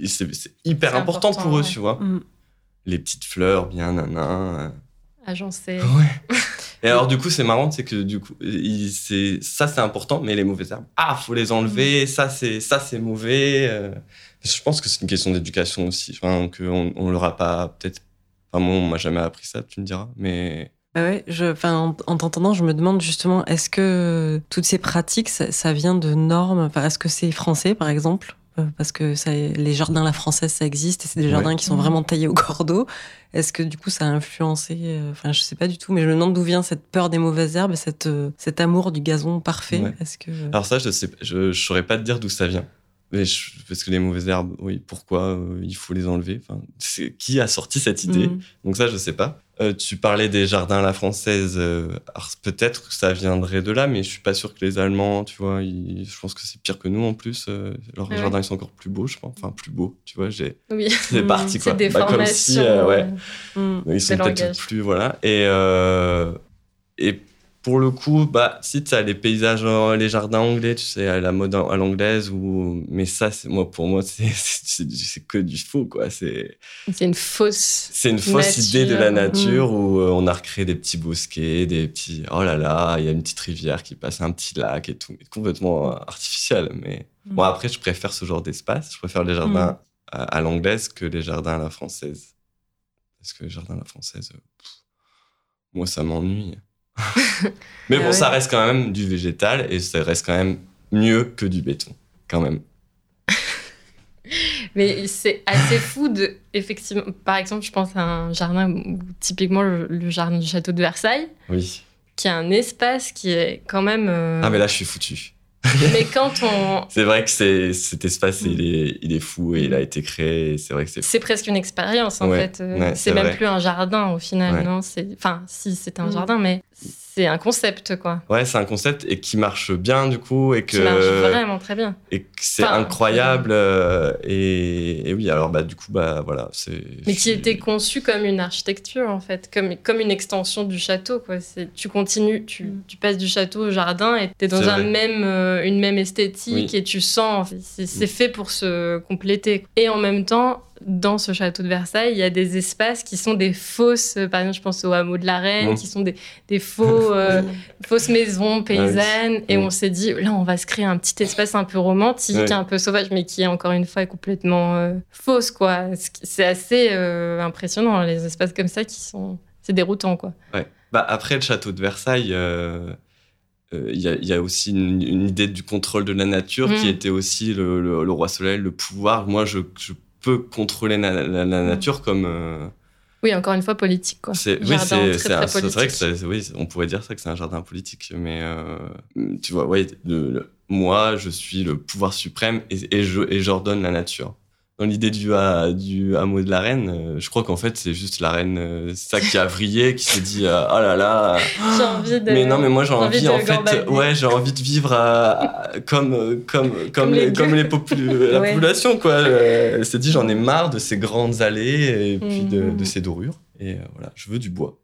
c'est hyper important, pour eux tu vois mm. les petites fleurs bien nanan agencées ouais et alors du coup c'est marrant c'est que du coup c'est ça c'est important mais les mauvaises herbes ah faut les enlever mm. ça c'est ça c'est mauvais euh. je pense que c'est une question d'éducation aussi enfin qu'on on leur a pas peut-être enfin moi on m'a jamais appris ça tu me diras mais ouais, je, enfin, en, t'entendant, je me demande justement, est-ce que toutes ces pratiques, ça, vient de normes? Est-ce que c'est français, par exemple? Euh, parce que ça, les jardins la française, ça existe, et c'est des jardins qui sont vraiment taillés au cordeau. Est-ce que du coup, ça a influencé euh, Enfin, je sais pas du tout, mais je me demande d'où vient cette peur des mauvaises herbes, cette, euh, cet amour du gazon parfait. Est-ce que Alors ça, je sais, je, je saurais pas te dire d'où ça vient. Mais parce que les mauvaises herbes, oui, pourquoi il faut les enlever? Enfin, Qui a sorti cette idée? Mm. Donc ça, je sais pas. Euh, tu parlais des jardins à la française. Euh, peut-être que ça viendrait de là, mais je suis pas sûr que les Allemands, tu vois, je pense que c'est pire que nous en plus. Euh, leurs ah jardins ils sont encore plus beaux, je pense. Enfin, plus beaux, tu vois. J'ai. Oui. C'est parti quoi. Des bah, comme si, ouais. Mm. Ils sont peut-être plus, voilà. Et et pour le coup, bah, si tu as les paysages, les jardins anglais, tu sais, à la mode à l'anglaise, ou... mais ça, c'est, moi, pour moi, c'est, que du faux, quoi. C'est, une fausse. C'est une fausse idée de la nature mm. où euh, on a recréé des petits bosquets, des petits. Oh là là, il y a une petite rivière qui passe, un petit lac et tout. Complètement artificiel. Mais mm. bon, après, je préfère ce genre d'espace. Je préfère les jardins mm. à, l'anglaise que les jardins à la française. Parce que les jardins à la française, euh, moi, ça m'ennuie. Mais bon, ah ça reste quand même du végétal et ça reste quand même mieux que du béton, quand même. Mais c'est assez fou de, effectivement, par exemple, je pense à un jardin, typiquement le, jardin du château de Versailles. Oui. Qui a un espace qui est quand même. Euh, ah, mais là, je suis foutu. Mais quand on. C'est vrai que c'est, cet espace, il, est, il est fou et il a été créé. C'est vrai que c'est. C'est presque une expérience en fait. Euh, c'est, même plus un jardin au final, non c'est... Enfin, si c'est un mm. jardin, mais c'est un concept, quoi. Ouais, c'est un concept et qui marche bien, du coup. Et que, qui marche vraiment très bien. Et que c'est incroyable. Euh, et, oui, alors, bah, du coup, bah, voilà. C'est, Mais qui était conçu comme une architecture, en fait, comme, comme une extension du château, quoi. C'est, tu continues, tu, mm. tu, passes du château au jardin et tu es dans un même, euh, une même esthétique et tu sens, c'est, c'est mm. fait pour se compléter. Et en même temps, dans ce château de Versailles, il y a des espaces qui sont des fausses, par exemple, je pense au hameau de la Reine, qui sont des, des faux, euh, fausses maisons paysannes. Et on s'est dit, là, on va se créer un petit espace un peu romantique, un peu sauvage, mais qui, encore une fois, est complètement euh, fausse, quoi. C'est assez euh, impressionnant, les espaces comme ça qui sont. C'est déroutant, quoi. Ouais. Bah, après le château de Versailles, il y, a aussi une, idée du contrôle de la nature qui mm. était aussi le, roi soleil, le pouvoir. Moi, je, je peut contrôler la, mm. nature comme. Euh, oui, encore une fois, politique. Quoi. C'est, oui, c'est, vrai que oui, on pourrait dire ça que c'est un jardin politique, mais euh, tu vois, ouais, moi, je suis le pouvoir suprême et, et, je, et j'ordonne la nature dans l'idée du, du hameau de la reine, euh, je crois qu'en fait, c'est juste la reine, euh, ça qui a vrillé, qui s'est dit, euh, oh là là. J'ai envie de. Mais non, mais moi, j'ai envie, en fait, ouais, j'ai envie de vivre comme, comme, comme, les, comme les la population, quoi. Elle s'est dit, j'en ai marre de ces grandes allées et puis de, de mhm. ces dorures. Et voilà, je veux du bois.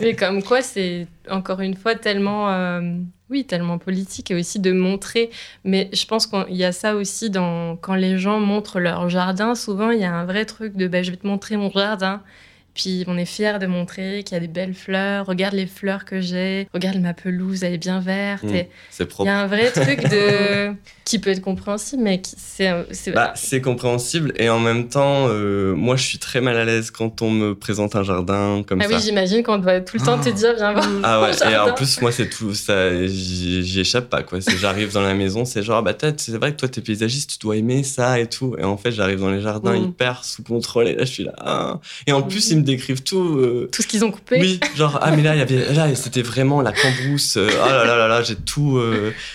mais comme quoi, c'est encore une fois tellement oui, tellement politique et aussi de montrer. Mais je pense qu'il y a ça aussi dans, quand les gens montrent leur jardin. Souvent, il y a un vrai truc de bah, je vais te montrer mon jardin. Puis on est fier de montrer qu'il y a des belles fleurs. Regarde les fleurs que j'ai. Regarde ma pelouse, elle est bien verte. Mmh, c'est propre. Il y a un vrai truc de qui peut être compréhensible, mais c'est bah, c'est compréhensible et en même temps, euh, moi je suis très mal à l'aise quand on me présente un jardin comme ça. Ah oui, j'imagine qu'on doit tout le temps te ah. dire viens voir. Ah ouais. Et en plus moi c'est tout ça, j'y échappe pas quoi. J'arrive dans la maison, c'est genre bah c'est vrai que toi t'es paysagiste, tu dois aimer ça et tout. Et en fait j'arrive dans les jardins mmh. hyper sous contrôle et là je suis là. Ah. Et en plus mmh. Me décrivent tout. Euh, tout ce qu'ils ont coupé. Oui, genre ah mais là il y avait là c'était vraiment la cambrousse. oh là là là là j'ai tout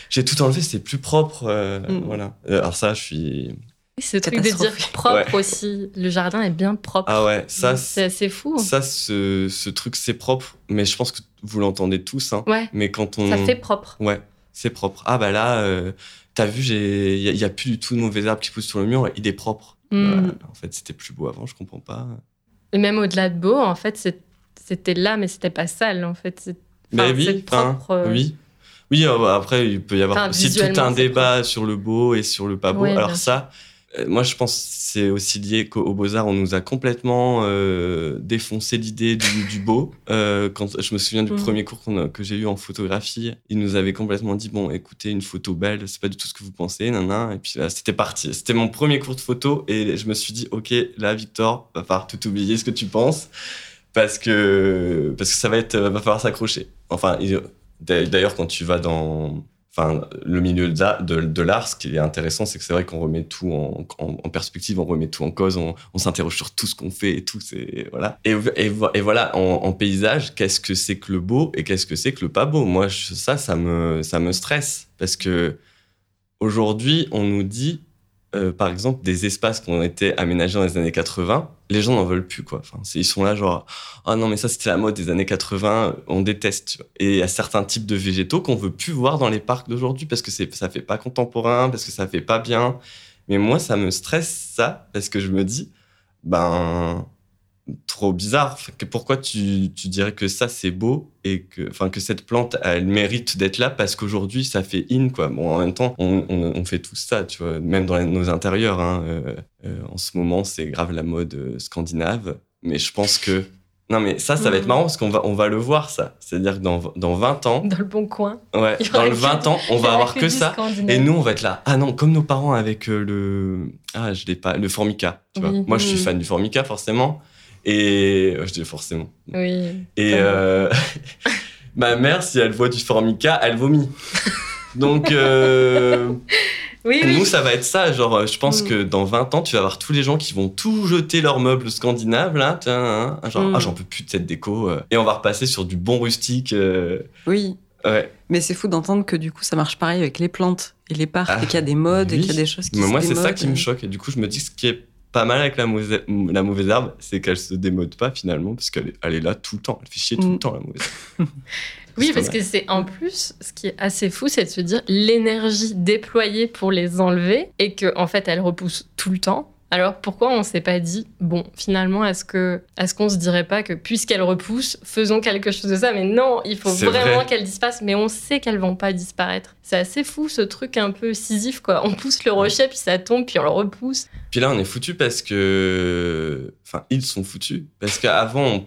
j'ai tout enlevé, c'est plus propre. Mm. Voilà. Euh, alors ça, je suis. Ce truc de dire propre aussi. Le jardin est bien propre. Ah ouais, ça. C'est assez fou. Ça, ce, ce truc, c'est propre. Mais je pense que vous l'entendez tous. Hein. Ouais. Mais quand on. Ça fait propre. Ouais, c'est propre. Ah bah là, euh, t'as vu, il n'y a, plus du tout de mauvais arbres qui poussent sur le mur. Il est propre. Mm. en fait, c'était plus beau avant, je comprends pas. Et même au-delà de beau, en fait, c'était là, mais c'était pas sale, en fait. mais oui, propre. Euh. oui. Oui, euh, après, il peut y avoir aussi tout un débat sur le beau et sur le pas beau. Alors ça, moi, je pense c'est aussi lié qu'au Beaux-Arts, on nous a complètement euh, défoncé l'idée du, beau. quand Je me souviens du mm. premier cours que j'ai eu en photographie, ils nous avaient complètement dit, bon, écoutez, une photo belle, c'est pas du tout ce que vous pensez, nan, Et puis là, c'était parti. C'était mon premier cours de photo et je me suis dit, OK, là, Victor, va falloir tout oublier ce que tu penses parce que, parce que ça va être, va falloir s'accrocher. Enfin, D'ailleurs, quand tu vas dans. Enfin, le milieu de, l'art, ce qui est intéressant, c'est que c'est vrai qu'on remet tout en, en, perspective, on remet tout en cause, on, s'interroge sur tout ce qu'on fait et tout, voilà. Et, et, et voilà, en, paysage, qu'est-ce que c'est que le beau et qu'est-ce que c'est que le pas beau? Moi, ça, ça me, ça me stresse parce que aujourd'hui, on nous dit euh, par exemple, des espaces qui ont été aménagés dans les années 80, les gens n'en veulent plus, ils sont là, genre, ah non, mais ça, c'était la mode des années 80, on déteste. Et il y a certains types de végétaux qu'on veut plus voir dans les parcs d'aujourd'hui parce que ça fait pas contemporain, parce que ça fait pas bien. Mais moi, ça me stresse, ça, parce que je me dis, ben, trop bizarre. pourquoi tu, dirais que ça c'est beau et que, enfin, que cette plante elle mérite d'être là parce qu'aujourd'hui ça fait in quoi. Bon, en même temps, on, fait tout ça, tu vois, même dans nos intérieurs. Hein, euh, euh, en ce moment, c'est grave la mode euh, scandinave, mais je pense que non, mais ça, ça va être mm. marrant parce qu'on va, on va le voir, ça. C'est-à-dire que dans, dans 20 ans. Dans le bon coin. Ouais, dans le 20 ans, on va avoir que, ça. Et nous, on va être là. Ah non, comme nos parents avec le. Ah, je l'ai pas. Le Formica. Tu vois. Moi, je suis mm. fan du Formica, forcément. Et je dis forcément. Oui. Et euh, ma mère, si elle voit du formica, elle vomit. Donc, euh, oui, nous, ça va être ça. Genre, je pense mm. que dans 20 ans, tu vas avoir tous les gens qui vont tout jeter leurs meubles scandinaves, là. Tiens, hein, genre, mm. ah, j'en peux plus de cette déco. Euh. et on va repasser sur du bon rustique. Oui. Ouais. Mais c'est fou d'entendre que du coup, ça marche pareil avec les plantes et les parcs, et qu'il y a des modes, et qu'il y a des choses qui Mais Moi, c'est ça qui me choque. Et du coup, je me dis, ce qui est pas mal avec la, mauvaise, la mauvaise herbe, c'est qu'elle se démode pas finalement, parce qu'elle est, elle est là tout le temps. Elle fait chier tout le mm. temps, la mauvaise herbe. oui, parce que c'est en plus, ce qui est assez fou, c'est de se dire l'énergie déployée pour les enlever et qu'en en fait, elle repousse tout le temps. Alors pourquoi on s'est pas dit bon finalement est-ce que est-ce qu'on se dirait pas que puisqu'elle repousse faisons quelque chose de ça? Mais non il faut vraiment qu'elle disparaisse. Mais on sait qu'elles vont pas disparaître. C'est assez fou ce truc un peu scisif quoi. On pousse le rocher puis ça tombe puis on le repousse. Puis là on est foutu parce que enfin ils sont foutus. Parce qu'avant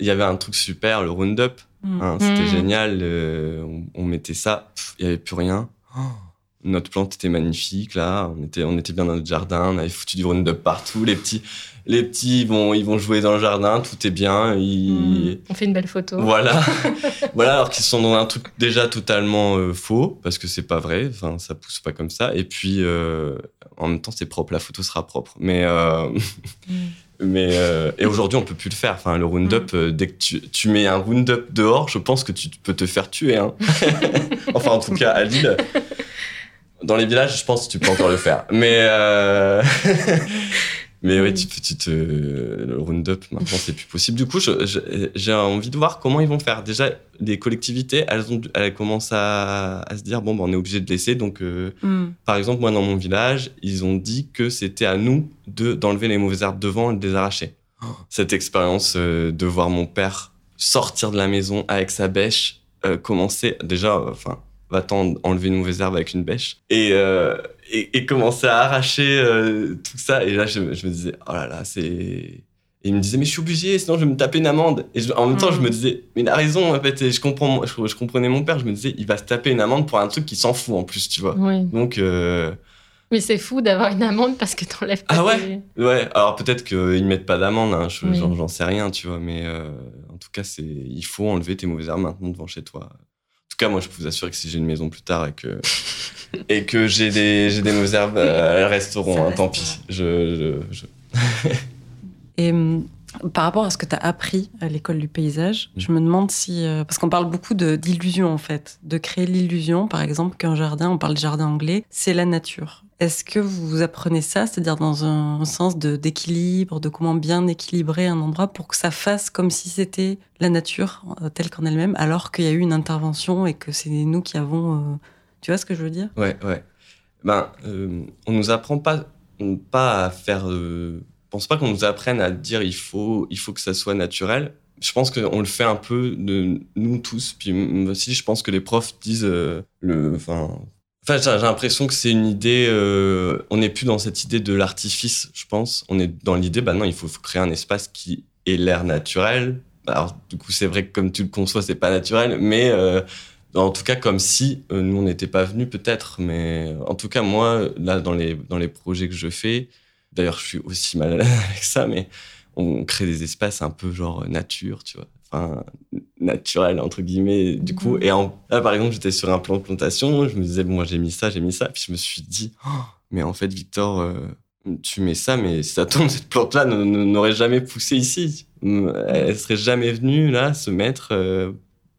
il y avait un truc super le roundup. Mm. hein, c'était mm. génial euh, on, mettait ça il y avait plus rien. Oh notre plante était magnifique là, on était on était bien dans notre jardin, on avait foutu du Roundup partout, les petits les petits vont ils vont jouer dans le jardin, tout est bien, mmh. on fait une belle photo. Voilà. voilà alors qu'ils sont dans un truc déjà totalement euh, faux parce que c'est pas vrai, enfin ça pousse pas comme ça et puis euh, en même temps c'est propre, la photo sera propre. Mais euh, mmh. Mais et aujourd'hui, on peut plus le faire. Enfin, le Roundup, mmh. dès que tu, tu, mets un Roundup dehors, je pense que tu peux te faire tuer. Hein. enfin, en tout cas, à Lille, dans les villages, je pense que tu peux encore le faire. Mais, euh... mais oui, tu, tu te, le roundup, maintenant, c'est plus possible. Du coup, j'ai envie de voir comment ils vont faire. Déjà, les collectivités, elles, ont, elles commencent à, à se dire, bon, ben, on est obligé de laisser. Donc, euh, mm. par exemple, moi, dans mon village, ils ont dit que c'était à nous de, d'enlever les mauvaises herbes devant et de les arracher. Cette expérience euh, de voir mon père sortir de la maison avec sa bêche, euh, commencer, déjà, enfin, va-t'en enlever une mauvaise herbe avec une bêche et, euh, et, commencer à arracher euh, tout ça. Et là, je, me disais, oh là là, c'est. Et il me disait, mais je suis obligé, sinon je vais me taper une amende. Et en même temps, je me mm. disais, mais il a raison, en fait. Et je, comprends, je, comprenais mon père, je me disais, il va se taper une amende pour un truc qui s'en fout en plus, tu vois. Donc. Euh, mais c'est fou d'avoir une amende parce que t'enlèves pas. Ah ouais? Ouais, alors peut-être qu'ils mettent pas d'amende, hein, j'en sais rien, tu vois. Mais en tout cas, il faut enlever tes mauvaises herbes maintenant devant chez toi cas, moi, je peux vous assurer que si j'ai une maison plus tard et que, et que j'ai des, j'ai des mauvaises herbes, euh, elles resteront, hein, tant pis. Je, et hum, par rapport à ce que tu as appris à l'école du paysage, mm. je me demande si. Euh, parce qu'on parle beaucoup d'illusion, en fait. De créer l'illusion, par exemple, qu'un jardin, on parle de jardin anglais, c'est la nature. Est-ce que vous apprenez ça, c'est-à-dire dans un sens d'équilibre, de, comment bien équilibrer un endroit pour que ça fasse comme si c'était la nature euh, telle qu'en elle-même, alors qu'il y a eu une intervention et que c'est nous qui avons. Euh, tu vois ce que je veux dire? Ouais, ouais. Ben, euh, on nous apprend pas, pas à faire. je pense pas qu'on nous apprenne à dire il faut, il faut que ça soit naturel. Je pense qu'on le fait un peu de nous tous. Puis aussi, je pense que les profs disent le, Enfin, j'ai l'impression que c'est une idée. Euh, on n'est plus dans cette idée de l'artifice, je pense. On est dans l'idée, bah non, il faut, créer un espace qui ait l'air naturel. Alors, du coup, c'est vrai que comme tu le conçois, c'est pas naturel, mais euh, en tout cas, comme si euh, nous, on n'était pas venus, peut-être. Mais en tout cas, moi, là, dans les, dans les projets que je fais, d'ailleurs, je suis aussi mal à l'aise avec ça, mais on crée des espaces un peu genre nature, tu vois. Enfin, naturel, entre guillemets. Du coup, Mhm. et en, là, par exemple, j'étais sur un plan de plantation, je me disais, bon, moi, j'ai mis ça, j'ai mis ça. Puis je me suis dit, Oh, mais en fait, Victor, euh, tu mets ça, mais si ça tombe, cette plante-là n'aurait jamais poussé ici. Elle serait jamais venue, là, se mettre, euh,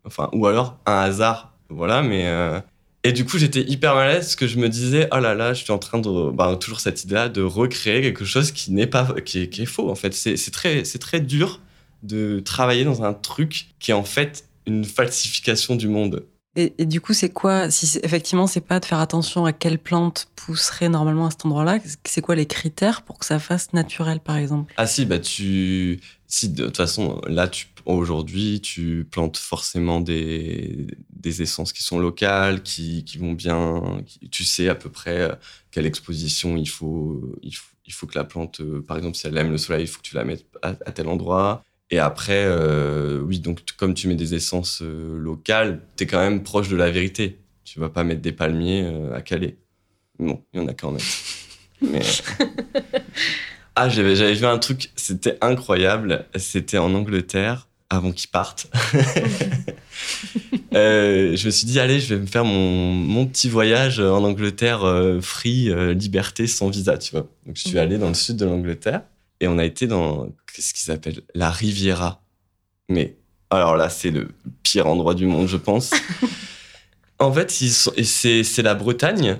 enfin, ou alors un hasard. Voilà, mais. euh, et du coup, j'étais hyper mal à l'aise parce que je me disais, oh là là, je suis en train de, bah, toujours cette idée-là, de recréer quelque chose qui n'est pas, qui est, qui est faux. En fait, c'est c'est très, c'est très dur de travailler dans un truc qui est en fait une falsification du monde. Et, et du coup, c'est quoi Si effectivement, c'est pas de faire attention à quelle plante pousserait normalement à cet endroit-là. C'est quoi les critères pour que ça fasse naturel, par exemple? Ah si, bah tu, si de toute façon, là, tu, aujourd'hui, tu plantes forcément des, des essences qui sont locales, qui, qui vont bien, qui- tu sais à peu près euh, quelle exposition il faut, il faut, il faut que la plante, euh, par exemple, si elle aime le soleil, il faut que tu la mettes à tel endroit. Et après, euh, oui, donc comme tu mets des essences euh, locales, tu es quand même proche de la vérité. Tu vas pas mettre des palmiers euh, à Calais. Bon, il y en a quand même. Mais... Ah, j'avais, j'avais vu un truc, c'était incroyable. C'était en Angleterre, avant qu'ils partent. Je me suis dit, allez, je vais me faire mon, mon petit voyage en Angleterre, free, liberté, sans visa, tu vois. Donc, je suis allé dans le sud de l'Angleterre et on a été dans, qu'est-ce qu'ils appellent La Riviera. Mais, alors là, c'est le pire endroit du monde, je pense. En fait, c'est la Bretagne.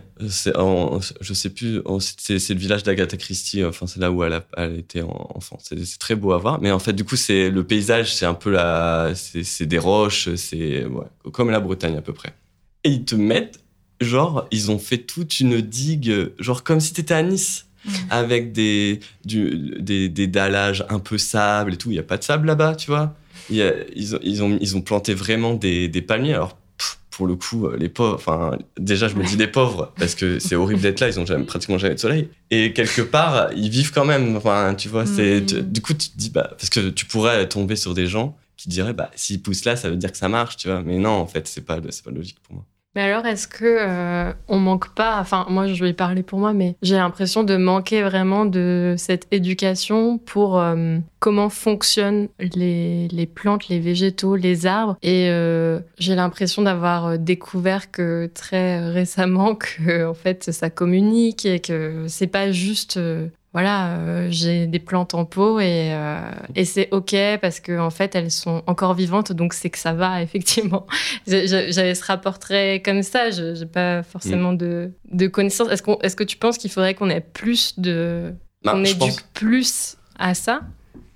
En- je sais plus. C'est le village d'Agatha Christie. Enfin, c'est là où elle, a, elle était en- enfant. C'est très beau à voir. Mais en fait, du coup, c'est le paysage. C'est un peu la. C'est c'est des roches. C'est ouais, comme la Bretagne à peu près. Et ils te mettent genre ils ont fait toute une digue genre comme si t'étais à Nice avec des du, des des dallages un peu sable et tout. Il y a pas de sable là-bas, tu vois. Il y a- ils, ont, ils, ont, ils ont planté vraiment des, des palmiers. Alors, pff, pour le coup, euh, les pauvres, enfin, déjà, je me dis les pauvres, parce que c'est horrible d'être là, ils ont jamais, pratiquement jamais de soleil. Et quelque part, ils vivent quand même. Enfin, tu vois, c'est, tu- du coup, tu te dis, bah, parce que tu pourrais tomber sur des gens qui diraient, bah, s'ils poussent là, ça veut dire que ça marche, tu vois. Mais non, en fait, c'est pas, c'est pas logique pour moi. Mais alors, est-ce que euh, on manque pas Enfin, moi, je vais parler pour moi, mais j'ai l'impression de manquer vraiment de cette éducation pour euh, comment fonctionnent les, plantes, les végétaux, les arbres. Et euh, j'ai l'impression d'avoir euh, découvert que très récemment que en fait ça communique et que c'est pas juste. Euh, voilà, euh, j'ai des plantes en pot et, euh, et c'est ok parce que en fait elles sont encore vivantes, donc c'est que ça va effectivement. J'avais ce rapport très comme ça, je n'ai pas forcément de, de connaissances. Est-ce qu'on- est-ce que tu penses qu'il faudrait qu'on ait plus de. Bah, qu'on éduque pense- plus à ça?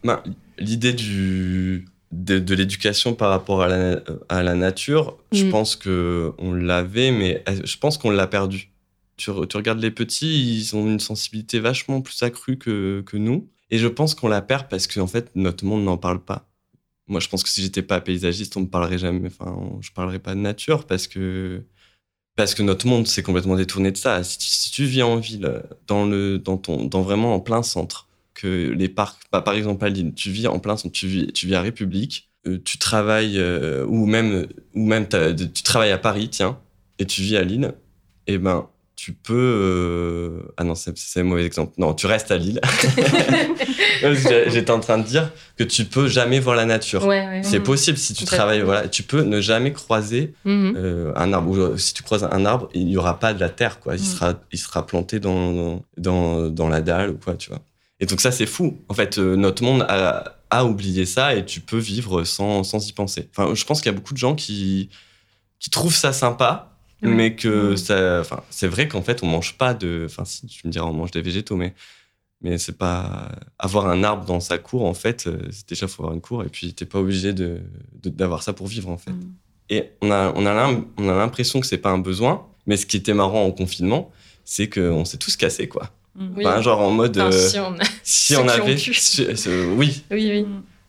Ben, L'idée du, de, de l'éducation par rapport à la, à la nature, je Mm. pense que on l'avait, mais je pense qu'on l'a perdu. Tu, re- tu regardes les petits, ils ont une sensibilité vachement plus accrue que, nous. Et je pense qu'on la perd parce qu'en fait, notre monde n'en parle pas. Moi, je pense que si j'étais pas paysagiste, on me parlerait jamais, enfin, on- je parlerais pas de nature parce que, parce que notre monde s'est complètement détourné de ça. Si tu, vis en ville, dans le, dans ton, dans vraiment en plein centre, que les parcs, bah, par exemple à Lille, tu vis en plein centre, tu vis, tu vis à République, euh, tu travailles, euh, ou même, ou même tu travailles à Paris, tiens, et tu vis à Lille, et ben, tu peux, euh, ah non, c'est, c'est un mauvais exemple. Non, tu restes à Lille. J'étais en train de dire que tu peux jamais voir la nature. Ouais, ouais. C'est Mhm. possible si tu travailles, voilà, tu peux ne jamais croiser Mhm. euh, un arbre. Ou, euh, si tu croises un arbre, il n'y aura pas de la terre, quoi. Il, Mm. sera, il sera planté dans, dans, dans la dalle ou quoi, tu vois. Et donc ça, c'est fou. En fait, euh, notre monde a, a oublié ça et tu peux vivre sans, sans y penser. Enfin, je pense qu'il y a beaucoup de gens qui, qui trouvent ça sympa, Ouais. mais que Mm. ça, enfin, c'est vrai qu'en fait, on mange pas de, enfin, si tu me diras, on mange des végétaux, mais, mais c'est pas avoir un arbre dans sa cour, en fait, euh, c'est déjà faut avoir une cour et puis t'es pas obligé de, d'avoir ça pour vivre, en fait. Mm. Et on a, on a l'im- on a l'impression que c'est pas un besoin, mais ce qui était marrant en confinement, c'est qu'on s'est tous cassés, quoi. Oui. Enfin, genre en mode, Enfin, euh, si on a- si on ont avait, pu. si- euh, oui, Oui, oui.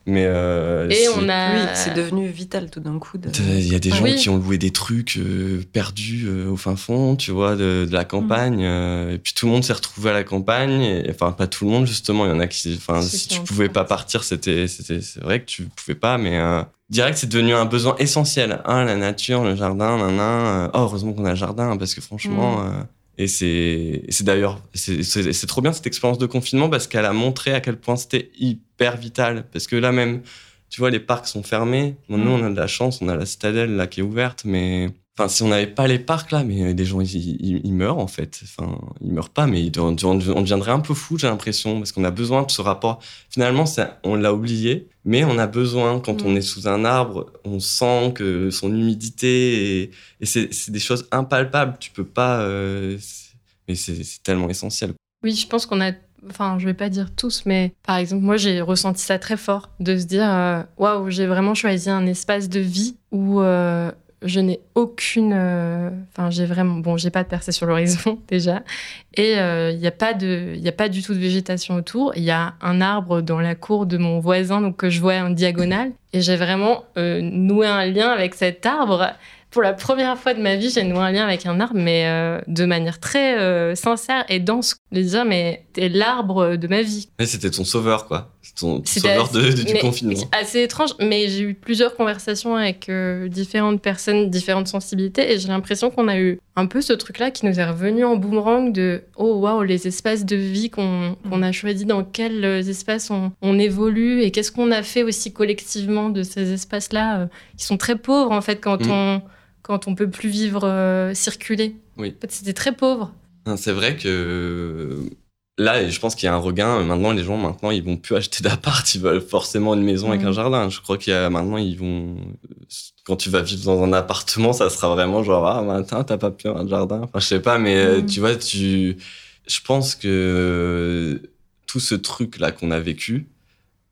Mais euh, Et si- on a. Oui, c'est devenu vital tout d'un coup. de- il y a des gens Oui. qui ont loué des trucs euh, perdus euh, au fin fond, tu vois, de, de la campagne. euh, et puis tout le monde s'est retrouvé à la campagne. et- enfin, pas tout le monde, justement. Il y en a qui. Enfin, si tu pouvais pas partir. c'était, c'était, c'est vrai que tu pouvais pas, mais euh, direct, c'est devenu un besoin essentiel. Hein, la nature, le jardin, nan, nan, Oh, heureusement qu'on a le jardin, parce que franchement. Mm. Et c'est, d'ailleurs, c'est, trop bien cette expérience de confinement parce qu'elle a montré à quel point c'était hyper vital. Parce que là même, tu Tu vois, les parcs sont fermés. Bon, nous, on a de la chance, on a la citadelle là qui est ouverte, mais Enfin, si on n'avait pas les parcs là, mais des gens ils, meurent en fait. Enfin, ils meurent pas, mais on, on deviendrait un peu fou, j'ai l'impression, parce qu'on a besoin de ce rapport. Finalement, on l'a oublié, mais on a besoin quand on mm. est sous un arbre, on sent que son humidité et, et c'est des choses impalpables. Tu peux pas, euh, mais c'est tellement essentiel. Oui, je pense qu'on a enfin, je vais pas dire tous, mais par exemple, moi, j'ai ressenti ça très fort, de se dire, euh, waouh, j'ai vraiment choisi un espace de vie où euh, je n'ai aucune. Euh, enfin, j'ai vraiment. Bon, j'ai pas de percée sur l'horizon déjà. Et il euh, n'y a, pas de, y a pas du tout de végétation autour. Il y a un arbre dans la cour de mon voisin donc, que je vois en diagonale. Et j'ai vraiment euh, noué un lien avec cet arbre pour la première fois de ma vie, j'ai noué un lien avec un arbre, mais euh, de manière très sincère et dense. De dire, mais t'es l'arbre de ma vie. Mais c'était ton sauveur, quoi. Ton sauveur de, du confinement. Assez étrange, mais j'ai eu plusieurs conversations avec euh, différentes personnes, différentes sensibilités, et j'ai l'impression qu'on a eu un peu ce truc-là qui nous est revenu en boomerang de oh waouh, les espaces de vie qu'on a choisis, dans quels espaces on, on évolue, et qu'est-ce qu'on a fait aussi collectivement de ces espaces-là, qui sont très pauvres en fait quand mm. on quand on peut plus vivre, euh, circuler. Oui. En fait, c'était très pauvre. C'est vrai que là, je pense qu'il y a un regain. Maintenant, les gens, maintenant, ils vont plus acheter d'appart. Ils veulent forcément une maison avec un jardin. Je crois qu'il y a maintenant, ils vont. Quand tu vas vivre dans un appartement, ça sera vraiment genre ah matin, t'as pas pu un jardin. Enfin, je sais pas, mais euh, tu vois, tu. Je pense que tout ce truc là qu'on a vécu,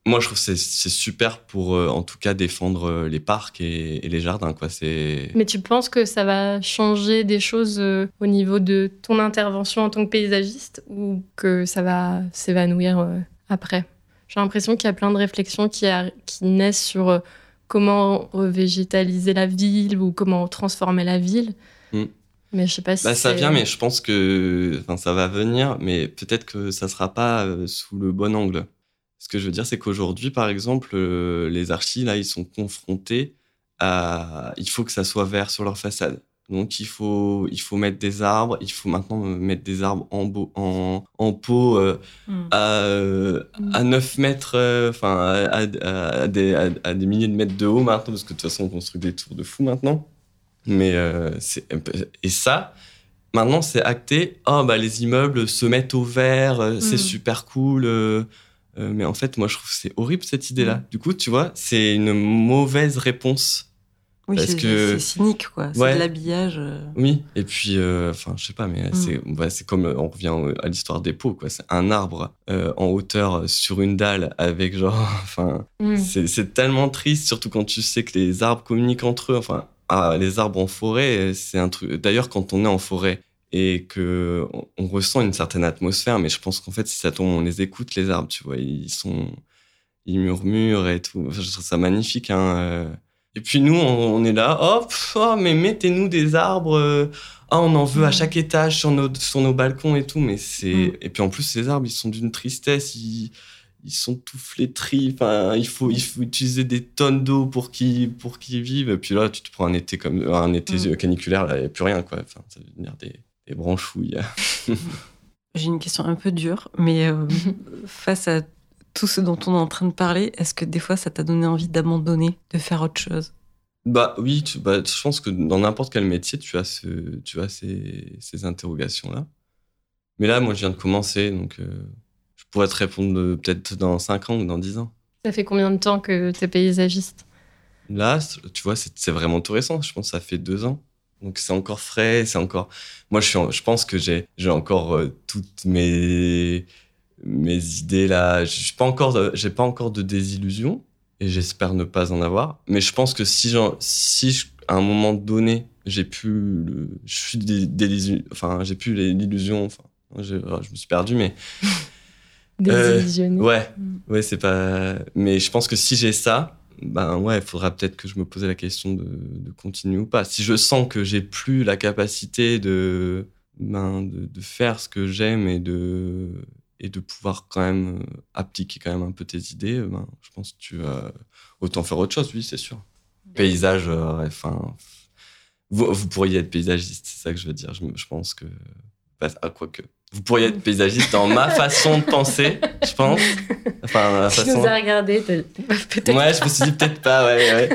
moi, je trouve que c'est super pour, euh, en tout cas, défendre euh, les parcs et, les jardins. Quoi. Mais tu penses que ça va changer des choses euh, au niveau de ton intervention en tant que paysagiste ou que ça va s'évanouir après? J'ai l'impression qu'il y a plein de réflexions qui, qui naissent sur comment revégétaliser la ville ou comment transformer la ville. Mm. Mais je sais pas si bah, ça vient, mais je pense que ça va venir, mais peut-être que ça sera pas sous le bon angle. Ce que je veux dire, c'est qu'aujourd'hui, par exemple, euh, les archis, là, ils sont confrontés à. Il faut que ça soit vert sur leur façade. Donc, il faut, il faut mettre des arbres. Il faut maintenant mettre des arbres en, en, en pot euh, hmm. à, à 9 mètres, euh, enfin, à, des, à, des, milliers de mètres de haut maintenant, parce que de toute façon, on construit des tours de fou maintenant. Mais. Et ça. Maintenant, c'est acté. Oh, bah, les immeubles se mettent au vert, c'est hmm. super cool. Euh, mais en fait, moi, je trouve que c'est horrible cette idée-là. Mm. Du coup, tu vois, c'est une mauvaise réponse. Oui, c'est cynique, quoi. C'est de l'habillage. Euh. Oui, et puis, euh, enfin, je sais pas, mais mm. c'est comme, on revient à l'histoire des pots, quoi. C'est un arbre en hauteur sur une dalle avec genre, enfin, mm. c'est tellement triste, surtout quand tu sais que les arbres communiquent entre eux. Enfin, ah, les arbres en forêt, c'est un truc. D'ailleurs, quand on est en forêt, et que on, ressent une certaine atmosphère. Mais je pense qu'en fait, si ça tombe, on les écoute les arbres, tu vois, ils sont, ils murmurent et tout. je trouve ça magnifique. Hein. Euh. Et puis nous, on, est là, hop, oh, mais mettez-nous des arbres. Euh. Ah, on en veut à mm. chaque étage sur nos, sur nos balcons et tout, mais c'est. Mm. Et puis en plus, ces arbres, ils sont d'une tristesse. Ils, ils sont tout flétris. Enfin, il faut, il faut utiliser des tonnes d'eau pour qu'ils pour qu'ils vivent. Et puis là, tu te prends un été comme un été mm. caniculaire, là, il n'y a plus rien, quoi. Enfin, ça veut dire des, des branchouilles. J'ai une question un peu dure, mais euh, face à tout ce dont on est en train de parler, est-ce que des fois ça t'a donné envie d'abandonner, de faire autre chose? Bah oui, tu, bah, je pense que dans n'importe quel métier, tu as, ce, tu as ces, ces interrogations-là. Mais là, moi, je viens de commencer, donc euh, je pourrais te répondre peut-être dans 5 ans ou dans 10 ans. Ça fait combien de temps que tu es paysagiste? Là, tu vois, c'est vraiment tout récent. Je pense que ça fait 2 ans. Donc c'est encore frais, c'est encore. Moi, je, suis je pense que j'ai, j'ai encore euh, toutes mes, mes idées là. Je pas encore, j'ai pas encore de désillusion et j'espère ne pas en avoir. Mais je pense que si, si à un moment donné, j'ai pu, le, je suis des, enfin, j'ai pu l'illusion. Enfin, je, je me suis perdu, mais. Désillusionné. Euh, ouais, mm. ouais, c'est pas. Mais je pense que si j'ai ça, ben ouais, il faudra peut-être que je me pose la question de, continuer ou pas. Si je sens que j'ai plus la capacité de, ben, de, faire ce que j'aime et de, et de pouvoir quand même euh, appliquer quand même un peu tes idées, ben, je pense que tu vas autant faire autre chose, oui, c'est sûr. Paysage, euh, enfin, vous, vous, pourriez être paysagiste, c'est ça que je veux dire. Je, je pense que, à quoi que, vous pourriez être paysagiste dans ma façon de penser, je pense. Enfin, Tu façon. nous as regardé, peut-être. Ouais, je me suis dit peut-être pas, ouais, ouais.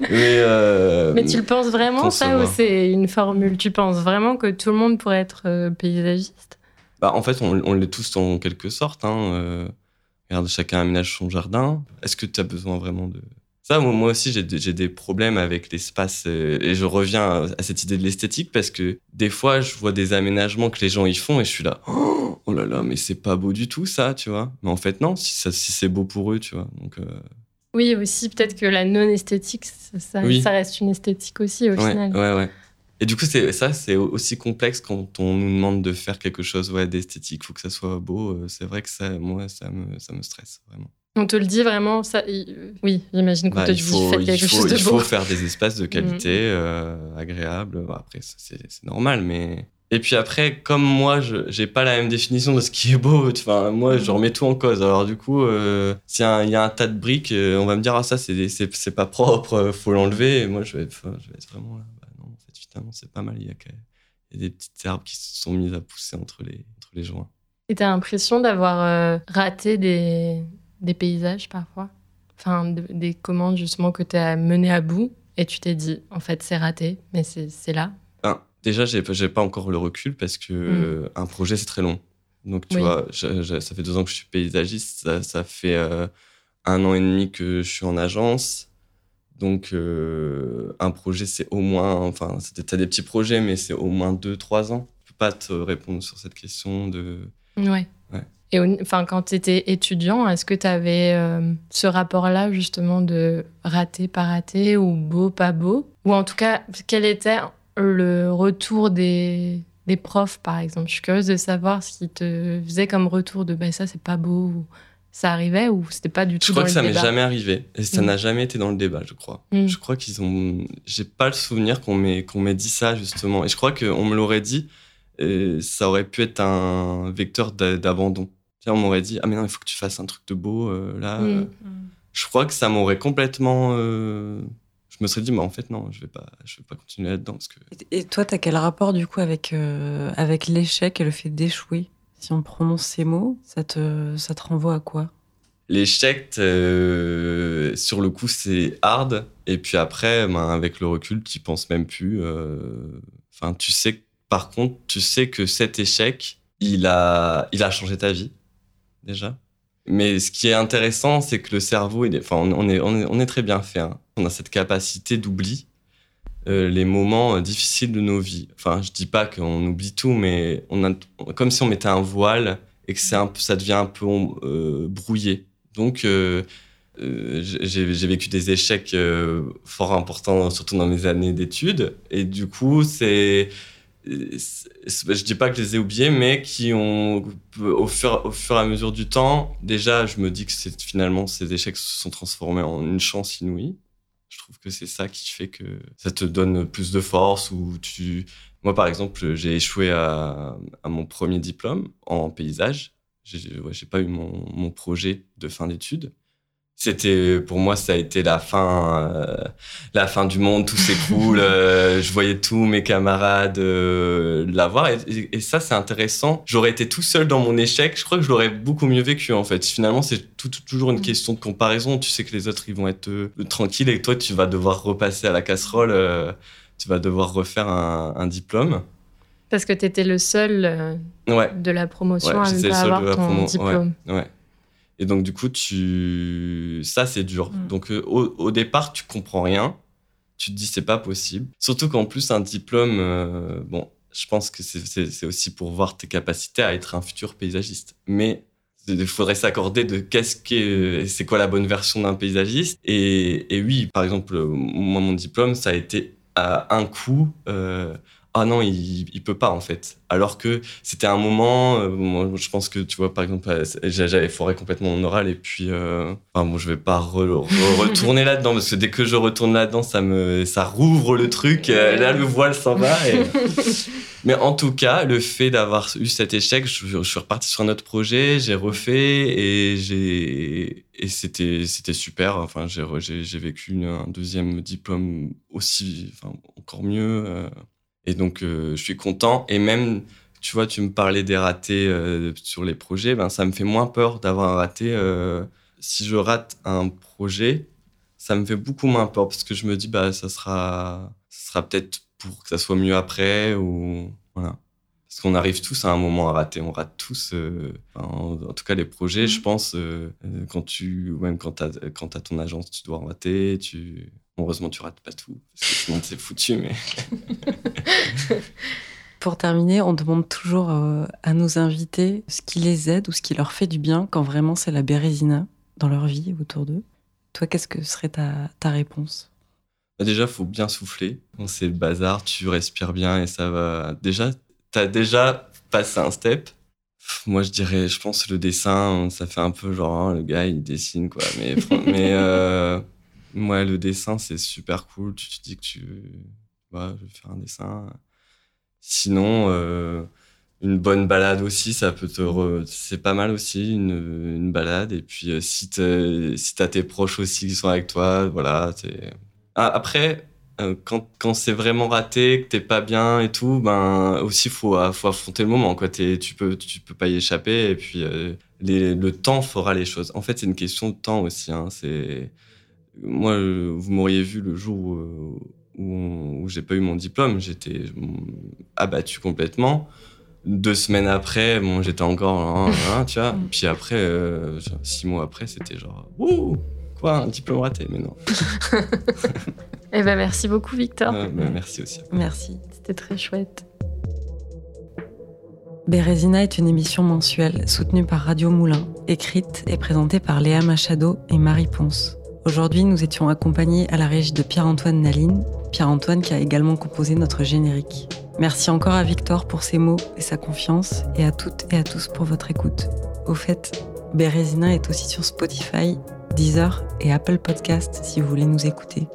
Mais, euh, Mais tu le penses vraiment, ça, ou c'est une formule? Tu penses vraiment que tout le monde pourrait être euh, paysagiste? Bah, en fait, on, on l'est tous en quelque sorte. Hein. euh, regarde, chacun aménage son jardin. Est-ce que tu as besoin vraiment de... Ça, moi aussi, j'ai des, problèmes avec l'espace. euh, et je reviens à, à cette idée de l'esthétique parce que des fois, je vois des aménagements que les gens y font et je suis là, oh, oh là là, mais c'est pas beau du tout, ça, tu vois. Mais en fait, non, si, c'est beau pour eux, tu vois. Donc, euh, Oui, aussi, peut-être que la non-esthétique, ça, ça- Oui. ça reste une esthétique aussi, au ouais, final. ouais, ouais. Et du coup, ça, c'est aussi complexe quand on nous demande de faire quelque chose ouais, d'esthétique. faut que ça soit beau. Euh, C'est vrai que ça, moi, ça me, ça me stresse vraiment. On te le dit vraiment, ça. Oui, j'imagine qu'on Bah, te dit faut, faites quelque faut, chose de il beau. faut faire des espaces de qualité, Mm. euh, agréables. Après, c'est normal, mais. Et puis après, comme moi, je j'ai pas la même définition de ce qui est beau. Enfin, moi, je Mm. remets tout en cause. Alors du coup, euh, s'il y, a un- il y a un tas de briques, euh, on va me dire ah ça c'est pas propre, euh, faut l'enlever. Et moi, je vais je vais être vraiment là. Bah, non, en fait, finalement, c'est pas mal. Il y a, il y a des petites herbes qui se sont mises à pousser entre les entre les joints. Et t'as l'impression d'avoir euh, raté des, des paysages parfois Enfin, de- des commandes justement que t'as menées à bout et tu t'es dit, en fait, c'est raté, mais c'est là. Un, déjà, j'ai pas encore le recul parce que euh, un projet c'est très long. Donc tu Mm. Oui. vois, je- je- ça fait deux ans que je suis paysagiste, ça, ça fait euh, un an et demi que je suis en agence. Donc euh, un projet c'est au moins, enfin t'as des petits projets mais c'est au moins deux trois ans. Je peux pas te répondre sur cette question de. Ouais. Et enfin, quand tu étais étudiant, est-ce que tu avais ce rapport-là justement de raté, pas raté, ou beau, pas beau? Ou en tout cas, quel était le retour des, des profs, par exemple? Je suis curieuse de savoir ce qu'ils te faisaient comme retour de bah, ça, c'est pas beau, ou ça arrivait, ou c'était pas du tout Je crois dans que le ça m'est jamais arrivé et ça Mm. n'a jamais été dans le débat, je crois. Mm. Je crois qu'ils ont. J'ai pas le souvenir qu'on m'ait qu'on m'ait dit ça justement. Et je crois qu'on me l'aurait dit. Et ça aurait pu être un vecteur d'a- d'abandon. Tu On m'aurait dit ah mais non il faut que tu fasses un truc de beau euh, là. Mm. euh. Je crois que ça m'aurait complètement. euh, Je me serais dit mais en fait non je vais pas je vais pas continuer là-dedans parce que Et toi, t'as quel rapport du coup avec, euh, avec l'échec et le fait d'échouer? Si on prononce ces mots, ça te, ça te renvoie à quoi? L'échec euh, sur le coup c'est hard et puis après ben, avec le recul tu penses même plus. euh, Enfin tu sais par contre tu sais que cet échec il a il a changé ta vie déjà. Mais ce qui est intéressant, c'est que le cerveau, enfin, on, est, très bien fait. hein. On a cette capacité d'oubli euh, les moments euh, difficiles de nos vies. Enfin, je dis pas qu'on oublie tout, mais on a, comme si on mettait un voile et que ça devient un peu euh, brouillé. Donc, euh, j'ai vécu des échecs fort importants, surtout dans mes années d'études. Et du coup, c'est- je dis pas que je les ai oubliés, mais qui ont, au fur, et à mesure du temps, déjà, je me dis que finalement ces échecs se sont transformés en une chance inouïe. Je trouve que c'est ça qui fait que ça te donne plus de force ou tu. Moi, par exemple, j'ai échoué à, mon premier diplôme en paysage. J'ai ouais, pas eu mon, mon projet de fin d'études. C'était pour moi, ça a été la fin, euh, la fin du monde, tout s'écroule. euh, je voyais tous mes camarades euh, l'avoir et, et- et ça, c'est intéressant. J'aurais été tout seul dans mon échec. Je crois que je l'aurais beaucoup mieux vécu en fait. Finalement, c'est tout- tout- toujours une Mm. question de comparaison. Tu sais que les autres, ils vont être tranquilles et que toi, tu vas devoir repasser à la casserole. tu vas devoir refaire un, un diplôme. Parce que tu étais le seul Ouais. de la promotion Ouais, à ne pas avoir ton promo, diplôme. Ouais. Et donc, du coup, tu... ça, c'est dur. Mm. Donc, euh, au, au départ, tu comprends rien. Tu te dis, c'est pas possible. Surtout qu'en plus, un diplôme, euh, bon, je pense que c'est- aussi pour voir tes capacités à être un futur paysagiste. Mais il faudrait s'accorder de qu'est-ce qu'est, c'est quoi la bonne version d'un paysagiste. Et, et oui, par exemple, moi, mon diplôme, ça a été à un coup. euh, ah non, il, il peut pas en fait. Alors que c'était un moment, euh, moi, je pense que tu vois, par exemple, euh, j'a- j'avais foiré complètement mon oral et puis, euh, enfin bon, je vais pas re- re- retourner là-dedans parce que dès que je retourne là-dedans, ça me, ça rouvre le truc. euh, là, le voile s'en va. et- Mais en tout cas, le fait d'avoir eu cet échec, je, je suis reparti sur un autre projet, j'ai refait et j'ai et c'était c'était super. Enfin, j'ai j'ai j'ai vécu une- un deuxième diplôme aussi, enfin encore mieux. Et donc, euh, je suis content. Et même, tu vois, tu me parlais des ratés euh, sur les projets, ben, ça me fait moins peur d'avoir un raté. euh, si je rate un projet, ça me fait beaucoup moins peur parce que je me dis, bah, ça sera, ça sera peut-être pour que ça soit mieux après ou voilà. Parce qu'on arrive tous à un moment à rater. On rate tous, euh, en, en tout cas les projets, je pense, euh, euh, quand tu, même quand tu as, t'as ton agence, tu dois rater. Tu... Heureusement, tu rates pas tout, parce que sinon c'est foutu. Mais Pour terminer, on demande toujours euh, à nos invités ce qui les aide ou ce qui leur fait du bien quand vraiment c'est la bérésina dans leur vie autour d'eux. Toi, qu'est-ce que serait ta, ta réponse? Bah, déjà, faut bien souffler. C'est le bazar, tu respires bien et ça va. Déjà, t'as déjà passé un step. Moi, je dirais, je pense le dessin, ça fait un peu genre hein, le gars il dessine quoi. Mais euh, ouais, le dessin c'est super cool. Tu te dis que tu, ouais, je vais faire un dessin. Sinon, euh, une bonne balade aussi, ça peut te, re- c'est pas mal aussi une, une balade. Et puis euh, si t'as tes proches aussi qui sont avec toi, voilà. ah, après, euh, quand, quand c'est vraiment raté, que t'es pas bien et tout, ben aussi faut, faut affronter le moment. Quoi. Tu peux tu peux pas y échapper et puis euh, le temps fera les choses. En fait, c'est une question de temps aussi. Hein. C'est moi, euh, vous m'auriez vu le jour où, euh, où, où j'ai pas eu mon diplôme, j'étais abattu complètement. Deux semaines après, bon, j'étais encore, hein, hein, tu vois. Puis après, euh, six mois après, c'était genre, ouh, quoi, un diplôme raté, mais non. Eh ben, merci beaucoup, Victor. Euh, bah, merci aussi. Merci. C'était très chouette. Bérésina est une émission mensuelle soutenue par Radio Moulin, écrite et présentée par Léa Machado et Marie Ponce. Aujourd'hui, nous étions accompagnés à la régie de Pierre-Antoine Naline, Pierre-Antoine qui a également composé notre générique. Merci encore à Victor pour ses mots et sa confiance, et à toutes et à tous pour votre écoute. Au fait, Bérésina est aussi sur Spotify, Deezer et Apple Podcast si vous voulez nous écouter.